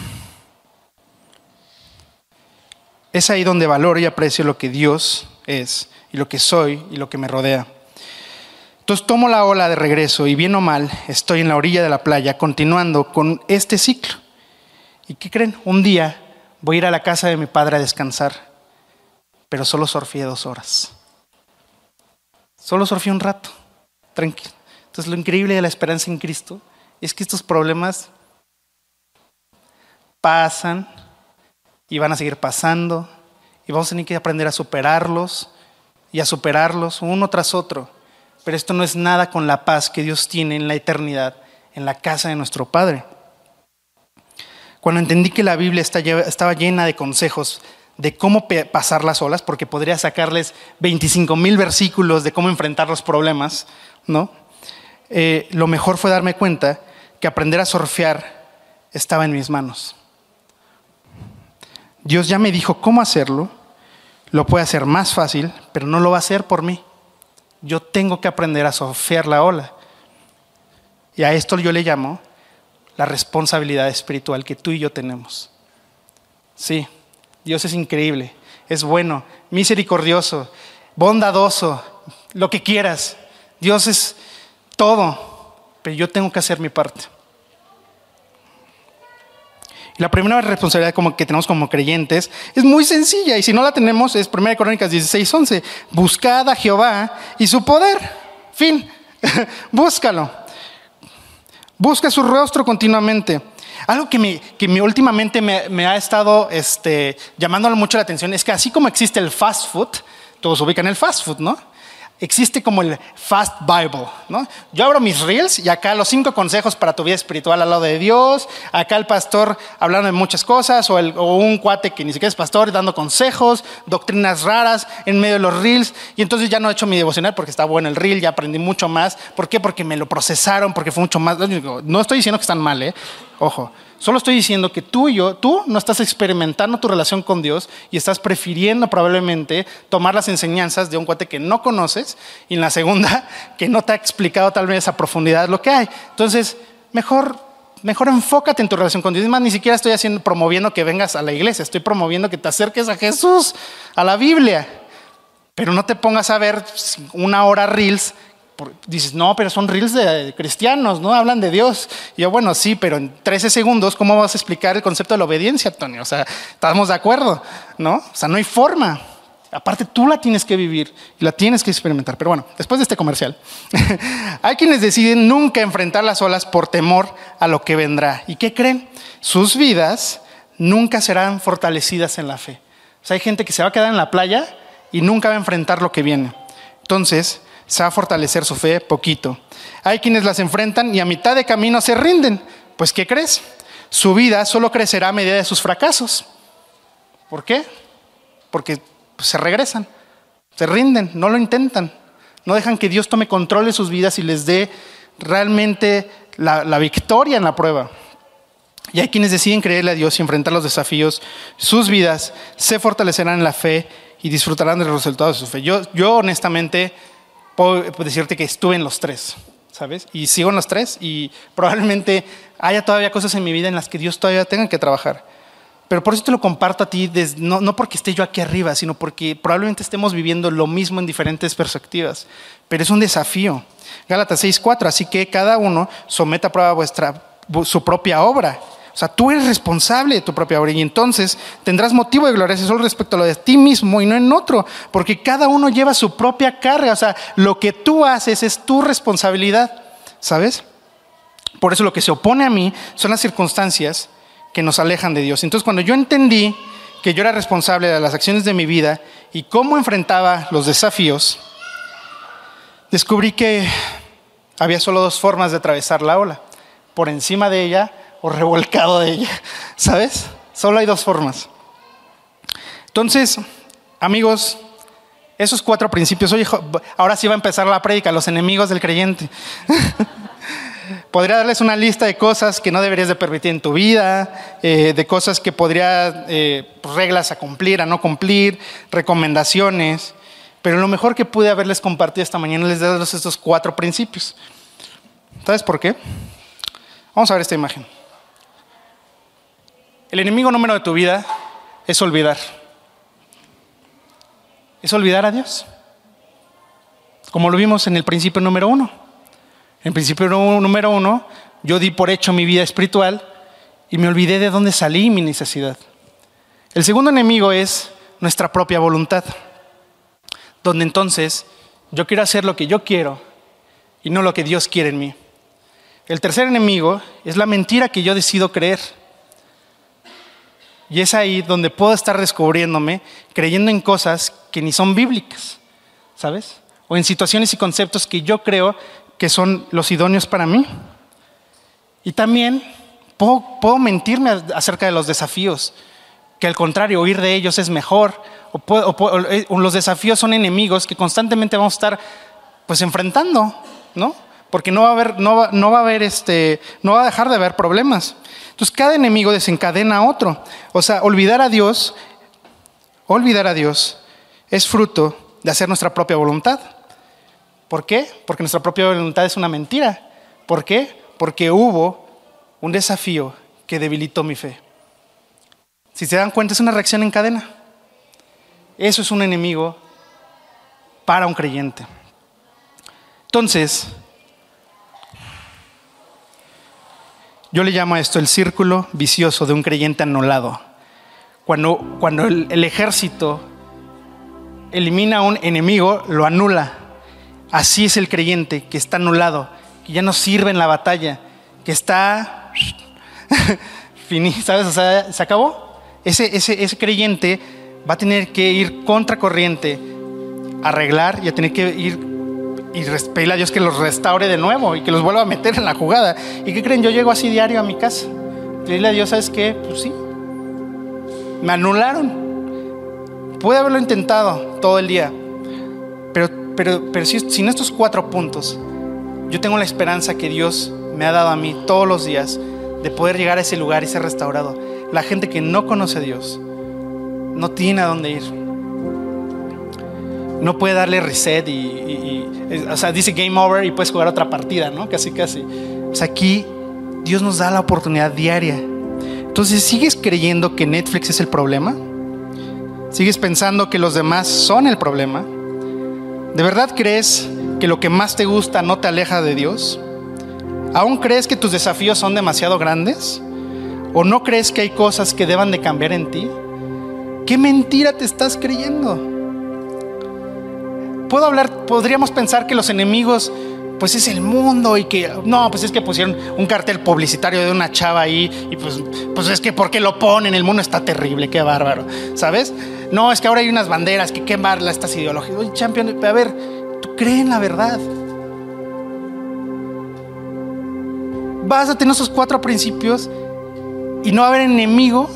es ahí donde valoro y aprecio lo que Dios es y lo que soy y lo que me rodea. Entonces tomo la ola de regreso y bien o mal estoy en la orilla de la playa continuando con este ciclo. ¿Y qué creen? Un día voy a ir a la casa de mi padre a descansar, pero solo surfé dos horas. Solo surfé un rato, tranquilo. Entonces lo increíble de la esperanza en Cristo es que estos problemas pasan y van a seguir pasando y vamos a tener que aprender a superarlos y a superarlos uno tras otro pero esto no es nada con la paz que Dios tiene en la eternidad, en la casa de nuestro Padre. Cuando entendí que la Biblia estaba llena de consejos de cómo pasar las olas, porque podría sacarles 25 mil versículos de cómo enfrentar los problemas, ¿no? Eh, lo mejor fue darme cuenta que aprender a surfear estaba en mis manos. Dios ya me dijo cómo hacerlo, lo puede hacer más fácil, pero no lo va a hacer por mí yo tengo que aprender a surfear la ola. Y a esto yo le llamo la responsabilidad espiritual que tú y yo tenemos. Sí, Dios es increíble, es bueno, misericordioso, bondadoso, lo que quieras. Dios es todo, pero yo tengo que hacer mi parte. La primera responsabilidad como que tenemos como creyentes es muy sencilla y si no la tenemos es 1 Crónicas 16:11. Buscad a Jehová y su poder. Fin. Búscalo. Busca su rostro continuamente. Algo que, que me, últimamente me, me, ha estado este, llamando mucho la atención es que así como existe el fast food, todos ubican el fast food, ¿no? Existe como el Fast Bible, ¿no? Yo abro mis reels y acá los cinco consejos para tu vida espiritual al lado de Dios, acá el pastor hablando de muchas cosas, o, un cuate que ni siquiera es pastor dando consejos, doctrinas raras en medio de los reels, y entonces ya no he hecho mi devocional porque está bueno el reel, ya aprendí mucho más. ¿Por qué? Porque me lo procesaron, porque fue mucho más. No estoy diciendo que están mal, ¿eh? Ojo, Solo estoy diciendo que tú y yo, tú no estás experimentando tu relación con Dios y estás prefiriendo probablemente tomar las enseñanzas de un cuate que no conoces y en la segunda que no te ha explicado tal vez a profundidad lo que hay. Entonces, mejor, mejor enfócate en tu relación con Dios. Es más, ni siquiera estoy haciendo, promoviendo que vengas a la iglesia, estoy promoviendo que te acerques a Jesús, a la Biblia. Pero no te pongas a ver una hora reels dices, no, pero son reels de cristianos, ¿no? Hablan de Dios. Y yo, bueno, sí, pero en 13 segundos, ¿cómo vas a explicar el concepto de la obediencia, Tony? O sea, estamos de acuerdo, ¿no? O sea, no hay forma. Aparte, tú la tienes que vivir y la tienes que experimentar. Pero bueno, después de este comercial, hay quienes deciden nunca enfrentar las olas por temor a lo que vendrá. ¿Y qué creen? Sus vidas nunca serán fortalecidas en la fe. O sea, hay gente que se va a quedar en la playa y nunca va a enfrentar lo que viene. Entonces, se va a fortalecer su fe poquito. Hay quienes las enfrentan y a mitad de camino se rinden. Pues, ¿qué crees? Su vida solo crecerá a medida de sus fracasos. ¿Por qué? Porque se regresan, se rinden, no lo intentan, no dejan que Dios tome control de sus vidas y les dé realmente la, la victoria en la prueba. Y hay quienes deciden creerle a Dios y enfrentar los desafíos, sus vidas se fortalecerán en la fe y disfrutarán de los resultados de su fe. Yo, yo honestamente puedo decirte que estuve en los tres, ¿sabes? Y sigo en los tres y probablemente haya todavía cosas en mi vida en las que Dios todavía tenga que trabajar. Pero por eso te lo comparto a ti, no, no, porque esté yo aquí arriba, sino porque probablemente estemos viviendo lo mismo en diferentes perspectivas. Pero es un desafío. Gálatas 6.4, así que cada uno someta a prueba vuestra, su propia obra o sea, tú eres responsable de tu propia obra y entonces tendrás motivo de gloria solo respecto a lo de ti mismo y no en otro, porque cada uno lleva su propia carga. O sea, lo que tú haces es tu responsabilidad, ¿sabes? Por eso lo que se opone a mí son las circunstancias que nos alejan de Dios. Entonces, cuando yo entendí que yo era responsable de las acciones de mi vida y cómo enfrentaba los desafíos, descubrí que había solo dos formas de atravesar la ola. Por encima de ella o revolcado de ella, ¿sabes? Solo hay dos formas. Entonces, amigos, esos cuatro principios, oye, ahora sí va a empezar la prédica, los enemigos del creyente. podría darles una lista de cosas que no deberías de permitir en tu vida, eh, de cosas que podría, eh, reglas a cumplir, a no cumplir, recomendaciones, pero lo mejor que pude haberles compartido esta mañana les darles estos cuatro principios. ¿Sabes por qué? Vamos a ver esta imagen. El enemigo número de tu vida es olvidar. Es olvidar a Dios. como lo vimos en el principio número uno. En el principio número uno, yo di por hecho mi vida espiritual y me olvidé de dónde salí mi necesidad. El segundo enemigo es nuestra propia voluntad, donde entonces yo quiero hacer lo que yo quiero y no lo que Dios quiere en mí. El tercer enemigo es la mentira que yo decido creer. Y es ahí donde puedo estar descubriéndome creyendo en cosas que ni son bíblicas, ¿sabes? O en situaciones y conceptos que yo creo que son los idóneos para mí. Y también puedo, mentirme acerca de los desafíos, que al contrario, huir de ellos es mejor. Eh, los desafíos son enemigos que constantemente vamos a estar pues enfrentando, ¿no? Porque no va a haber, no va, no va a haber este, no va a dejar de haber problemas. Entonces cada enemigo desencadena a otro. O sea, olvidar a Dios, olvidar a Dios es fruto de hacer nuestra propia voluntad. ¿Por qué? Porque nuestra propia voluntad es una mentira. ¿Por qué? Porque hubo un desafío que debilitó mi fe. Si se dan cuenta, es una reacción en cadena. Eso es un enemigo para un creyente. Entonces, yo le llamo a esto el círculo vicioso de un creyente anulado. Cuando, cuando el, ejército elimina a un enemigo, lo anula. Así es el creyente que está anulado, que ya no sirve en la batalla, que está... ¿Sabes? Se acabó. Ese, ese, ese creyente va a tener que ir contracorriente, arreglar y a tener que ir y pedirle a Dios que los restaure de nuevo y que los vuelva a meter en la jugada. ¿Y qué creen? Yo llego así diario a mi casa. Pedirle a Dios, ¿sabes qué? Pues sí. Me anularon. Pude haberlo intentado todo el día. Pero, pero, pero si, sin estos cuatro puntos, yo tengo la esperanza que Dios me ha dado a mí todos los días de poder llegar a ese lugar y ser restaurado. La gente que no conoce a Dios no tiene a dónde ir. No puede darle reset y, o sea, dice game over y puedes jugar otra partida, ¿no? Casi, casi. O sea, aquí Dios nos da la oportunidad diaria. Entonces, ¿sigues creyendo que Netflix es el problema? ¿Sigues pensando que los demás son el problema? ¿De verdad crees que lo que más te gusta no te aleja de Dios? ¿Aún crees que tus desafíos son demasiado grandes? ¿O no crees que hay cosas que deban de cambiar en ti? ¿Qué mentira te estás creyendo? Puedo hablar, podríamos pensar que los enemigos pues es el mundo y que no, pues es que pusieron un cartel publicitario de una chava ahí y pues pues es que por qué lo ponen, el mundo está terrible, qué bárbaro, ¿sabes? No, es que ahora hay unas banderas que qué barla estas ideologías. Oye, champion, a ver, tú crees en la verdad. Vas a tener esos cuatro principios y no va haber enemigo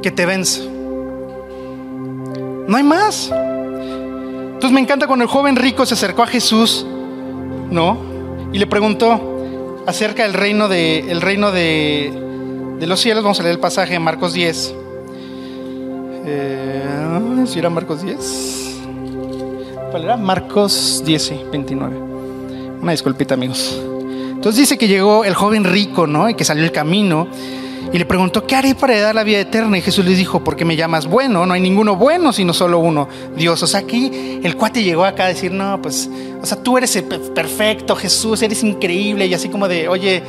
que te vence. No hay más. Entonces me encanta cuando el joven rico se acercó a Jesús, ¿no? Y le preguntó acerca del reino de, el reino de, de los cielos. Vamos a leer el pasaje de Marcos 10. Eh, ¿Si era Marcos 10? ¿Cuál era? Marcos 10, 29. Una disculpita, amigos. Entonces dice que llegó el joven rico, ¿no? Y que salió el camino y le preguntó, ¿qué haré para heredar la vida eterna? Y Jesús le dijo, ¿por qué me llamas bueno? No hay ninguno bueno, sino solo uno, Dios. O sea, aquí el cuate llegó acá a decir, no, pues, o sea, tú eres el perfecto, Jesús, eres increíble. Y así como de, oye,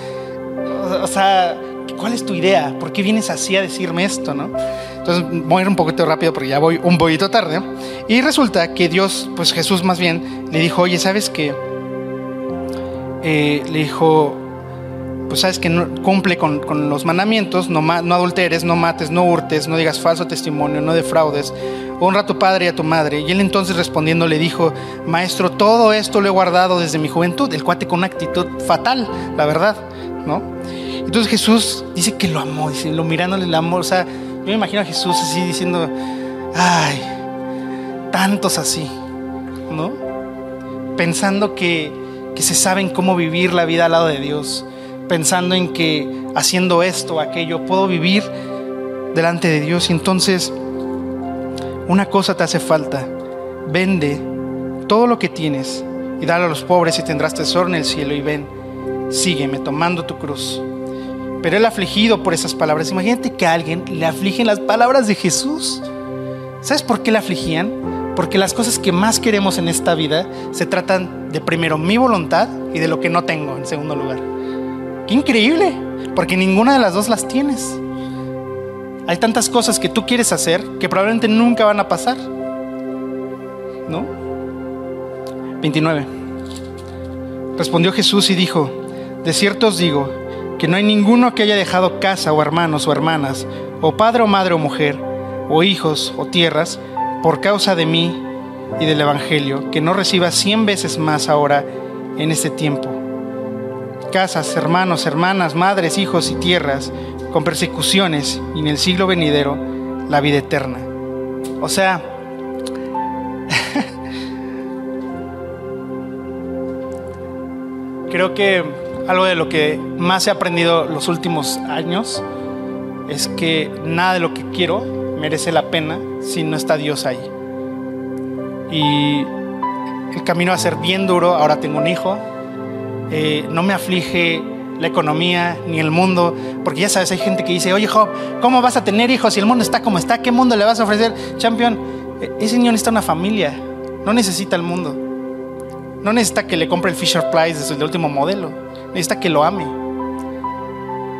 o sea, ¿cuál es tu idea? ¿Por qué vienes así a decirme esto, no? Entonces voy a ir un poquito rápido porque ya voy un poquito tarde. Y resulta que Dios, pues Jesús más bien, le dijo, oye, ¿sabes qué? Eh, le dijo, pues sabes que no, cumple con, los mandamientos, no, no adulteres, no mates, no hurtes, no digas falso testimonio, no defraudes, honra a tu padre y a tu madre. Y él entonces respondiendo le dijo, maestro, todo esto lo he guardado desde mi juventud, el cuate con una actitud fatal, la verdad, ¿no? Entonces Jesús dice que lo amó, dice, lo mirándole el amor, o sea, yo me imagino a Jesús así diciendo, ay, tantos así, ¿no? Pensando que, que se saben cómo vivir la vida al lado de Dios pensando en que haciendo esto aquello puedo vivir delante de Dios. Y entonces, una cosa te hace falta. Vende todo lo que tienes y dale a los pobres y tendrás tesoro en el cielo. Y ven, sígueme tomando tu cruz. Pero él afligido por esas palabras. Imagínate que a alguien le afligen las palabras de Jesús. ¿Sabes por qué la afligían? Porque las cosas que más queremos en esta vida se tratan de primero mi voluntad y de lo que no tengo en segundo lugar. Qué increíble, porque ninguna de las dos las tienes. Hay tantas cosas que tú quieres hacer que probablemente nunca van a pasar. ¿No? 29. Respondió Jesús y dijo, de cierto os digo, que no hay ninguno que haya dejado casa o hermanos o hermanas, o padre o madre o mujer, o hijos o tierras, por causa de mí y del Evangelio, que no reciba cien veces más ahora en este tiempo. Casas, hermanos, hermanas, madres, hijos y tierras, con persecuciones y en el siglo venidero la vida eterna. O sea, creo que algo de lo que más he aprendido los últimos años es que nada de lo que quiero merece la pena si no está Dios ahí. Y el camino va a ser bien duro, ahora tengo un hijo, eh, no me aflige la economía ni el mundo, porque ya sabes, hay gente que dice, oye Job, ¿cómo vas a tener hijos si el mundo está como está? ¿Qué mundo le vas a ofrecer? Champion, e-, ese niño necesita una familia, no necesita el mundo. No necesita que le compre el Fisher Price desde el último modelo, necesita que lo ame.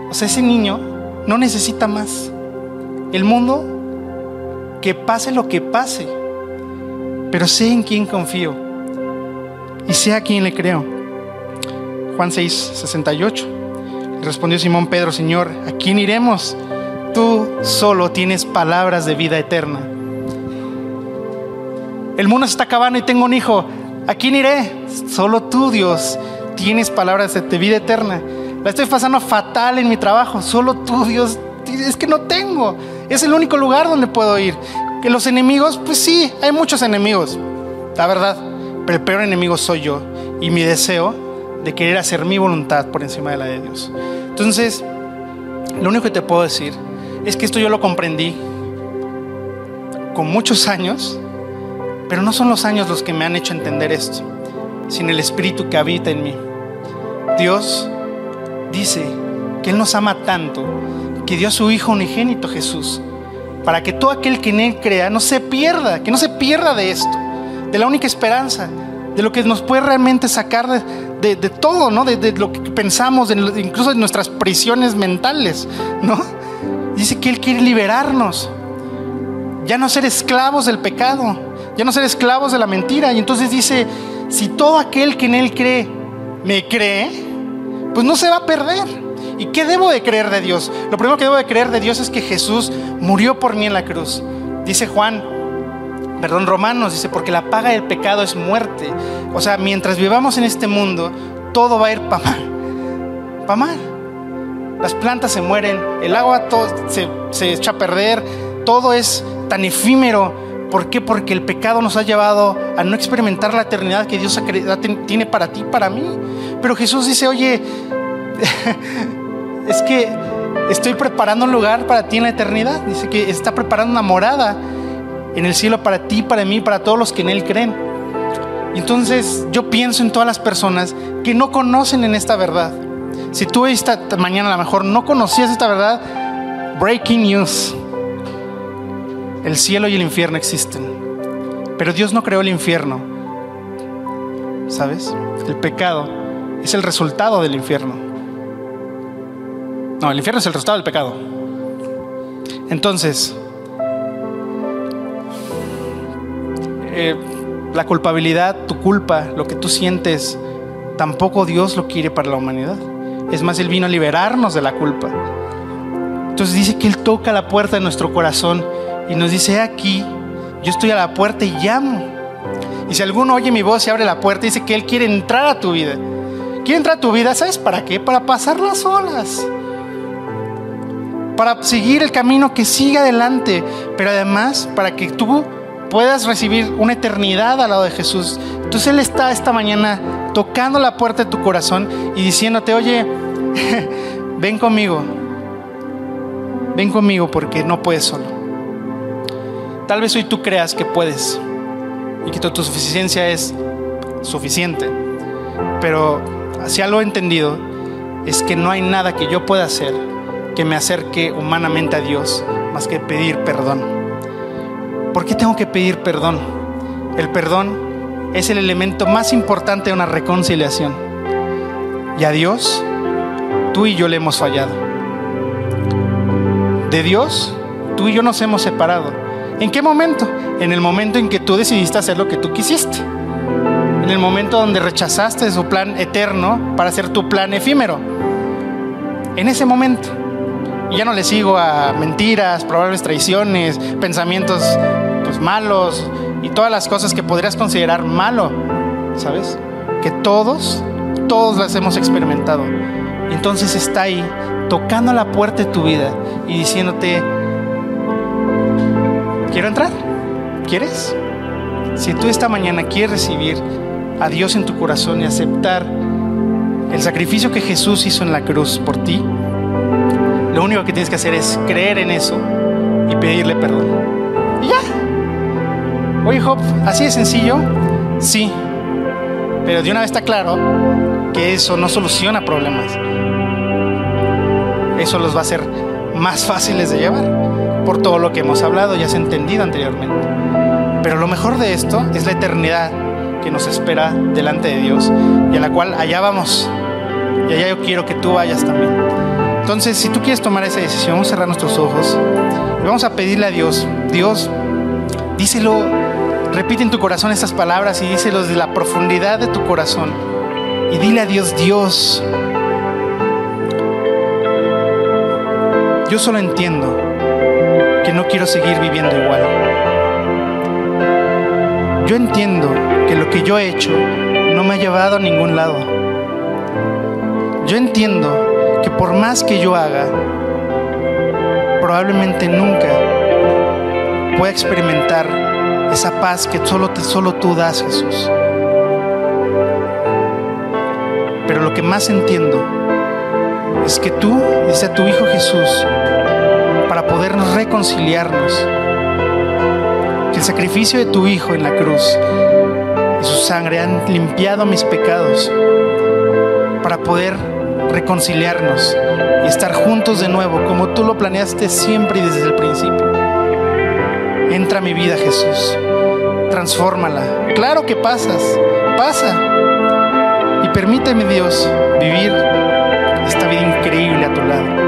O sea, ese niño no necesita más. El mundo, que pase lo que pase, pero sé en quién confío y sé a quién le creo. Juan 6, 68. respondió Simón Pedro, Señor, ¿a quién iremos? Tú solo tienes palabras de vida eterna. El mundo se está acabando y tengo un hijo. ¿A quién iré? Solo tú, Dios, tienes palabras de vida eterna. La estoy pasando fatal en mi trabajo. Solo tú, Dios, es que no tengo. Es el único lugar donde puedo ir. Que los enemigos, pues sí, hay muchos enemigos, la verdad. Pero el peor enemigo soy yo y mi deseo de querer hacer mi voluntad por encima de la de Dios. Entonces, lo único que te puedo decir es que esto yo lo comprendí con muchos años, pero no son los años los que me han hecho entender esto, sino el Espíritu que habita en mí. Dios dice que Él nos ama tanto que dio a su Hijo unigénito Jesús, para que todo aquel que en Él crea no se pierda, que no se pierda de esto, de la única esperanza, de lo que nos puede realmente sacar de, todo, ¿no? De, lo que pensamos, incluso de nuestras prisiones mentales, ¿no? Dice que Él quiere liberarnos, ya no ser esclavos del pecado, ya no ser esclavos de la mentira. Y entonces dice, si todo aquel que en Él cree, me cree, pues no se va a perder. ¿Y qué debo de creer de Dios? Lo primero que debo de creer de Dios es que Jesús murió por mí en la cruz. Dice Juan, perdón, Romanos, dice, porque la paga del pecado es muerte. O sea, mientras vivamos en este mundo, todo va a ir para mal. Para mal. Las plantas se mueren, el agua todo se, se echa a perder, todo es tan efímero. ¿Por qué? Porque el pecado nos ha llevado a no experimentar la eternidad que Dios tiene para ti, para mí. Pero Jesús dice, oye, es que estoy preparando un lugar para ti en la eternidad. Dice que está preparando una morada en el cielo para ti, para mí, para todos los que en Él creen. Entonces yo pienso en todas las personas que no conocen en esta verdad. Si tú esta mañana a lo mejor no conocías esta verdad, breaking news. El cielo y el infierno existen. Pero Dios no creó el infierno. ¿Sabes? El pecado es el resultado del infierno. No, el infierno es el resultado del pecado. Entonces, eh, la culpabilidad, tu culpa, lo que tú sientes, tampoco Dios lo quiere para la humanidad. Es más, Él vino a liberarnos de la culpa. Entonces dice que Él toca la puerta de nuestro corazón y nos dice, aquí, yo estoy a la puerta y llamo. Y si alguno oye mi voz y abre la puerta, dice que Él quiere entrar a tu vida. Quiere entrar a tu vida, ¿sabes para qué? Para pasar las olas. Para seguir el camino que sigue adelante. Pero además, para que tú puedas recibir una eternidad al lado de Jesús. Entonces Él está esta mañana tocando la puerta de tu corazón y diciéndote, oye, ven conmigo. Ven conmigo porque no puedes solo. Tal vez hoy tú creas que puedes y que tu, suficiencia es suficiente. Pero si algo he entendido es que no hay nada que yo pueda hacer que me acerque humanamente a Dios más que pedir perdón. ¿Por qué tengo que pedir perdón? El perdón es el elemento más importante de una reconciliación. Y a Dios, tú y yo le hemos fallado. De Dios, tú y yo nos hemos separado. ¿En qué momento? En el momento en que tú decidiste hacer lo que tú quisiste. En el momento donde rechazaste su plan eterno para hacer tu plan efímero. En ese momento. Y ya no le sigo a mentiras, probables traiciones, pensamientos malos y todas las cosas que podrías considerar malo, ¿sabes? Que todos, todos las hemos experimentado. Entonces está ahí, tocando la puerta de tu vida y diciéndote, quiero entrar, ¿quieres? Si tú esta mañana quieres recibir a Dios en tu corazón y aceptar el sacrificio que Jesús hizo en la cruz por ti, lo único que tienes que hacer es creer en eso y pedirle perdón. Oye, Job, ¿así de sencillo? Sí. Pero de una vez está claro que eso no soluciona problemas. Eso los va a hacer más fáciles de llevar por todo lo que hemos hablado y has entendido anteriormente. Pero lo mejor de esto es la eternidad que nos espera delante de Dios y a la cual allá vamos. Y allá yo quiero que tú vayas también. Entonces, si tú quieres tomar esa decisión, vamos a cerrar nuestros ojos y vamos a pedirle a Dios, Dios, díselo, repite en tu corazón estas palabras y díselo desde la profundidad de tu corazón. Y dile a Dios, Dios, yo solo entiendo que no quiero seguir viviendo igual. Yo entiendo que lo que yo he hecho no me ha llevado a ningún lado. Yo entiendo que por más que yo haga, probablemente nunca pueda experimentar esa paz que solo, solo tú das, Jesús. Pero lo que más entiendo es que tú, dice a tu Hijo Jesús, para podernos reconciliarnos, que el sacrificio de tu Hijo en la cruz y su sangre han limpiado mis pecados para poder reconciliarnos y estar juntos de nuevo como tú lo planeaste siempre y desde el principio. Entra a mi vida, Jesús. Transfórmala. Claro que pasas. Pasa. Y permíteme, Dios, vivir esta vida increíble a tu lado.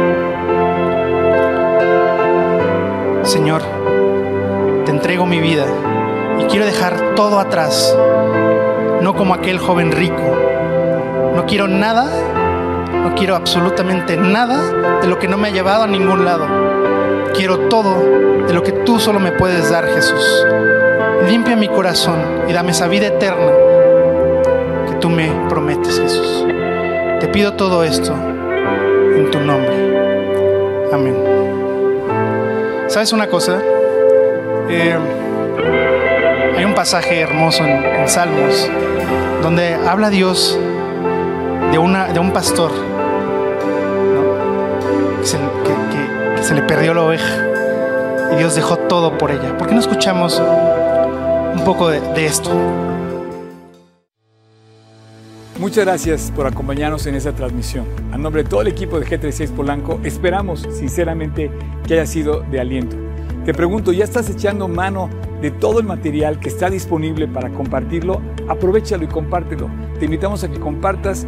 Señor, te entrego mi vida y quiero dejar todo atrás, no como aquel joven rico. No quiero nada no quiero absolutamente nada de lo que no me ha llevado a ningún lado. Quiero todo de lo que tú solo me puedes dar, Jesús. Limpia mi corazón y dame esa vida eterna que tú me prometes, Jesús. Te pido todo esto en tu nombre. Amén. ¿Sabes una cosa? Eh, hay un pasaje hermoso en, Salmos donde habla Dios de un pastor se le perdió la oveja y Dios dejó todo por ella. ¿Por qué no escuchamos un poco de, esto? Muchas gracias por acompañarnos en esta transmisión. A nombre de todo el equipo de G36 Polanco, esperamos sinceramente que haya sido de aliento. Te pregunto, ¿ya estás echando mano de todo el material que está disponible para compartirlo? Aprovechalo y compártelo. Te invitamos a que compartas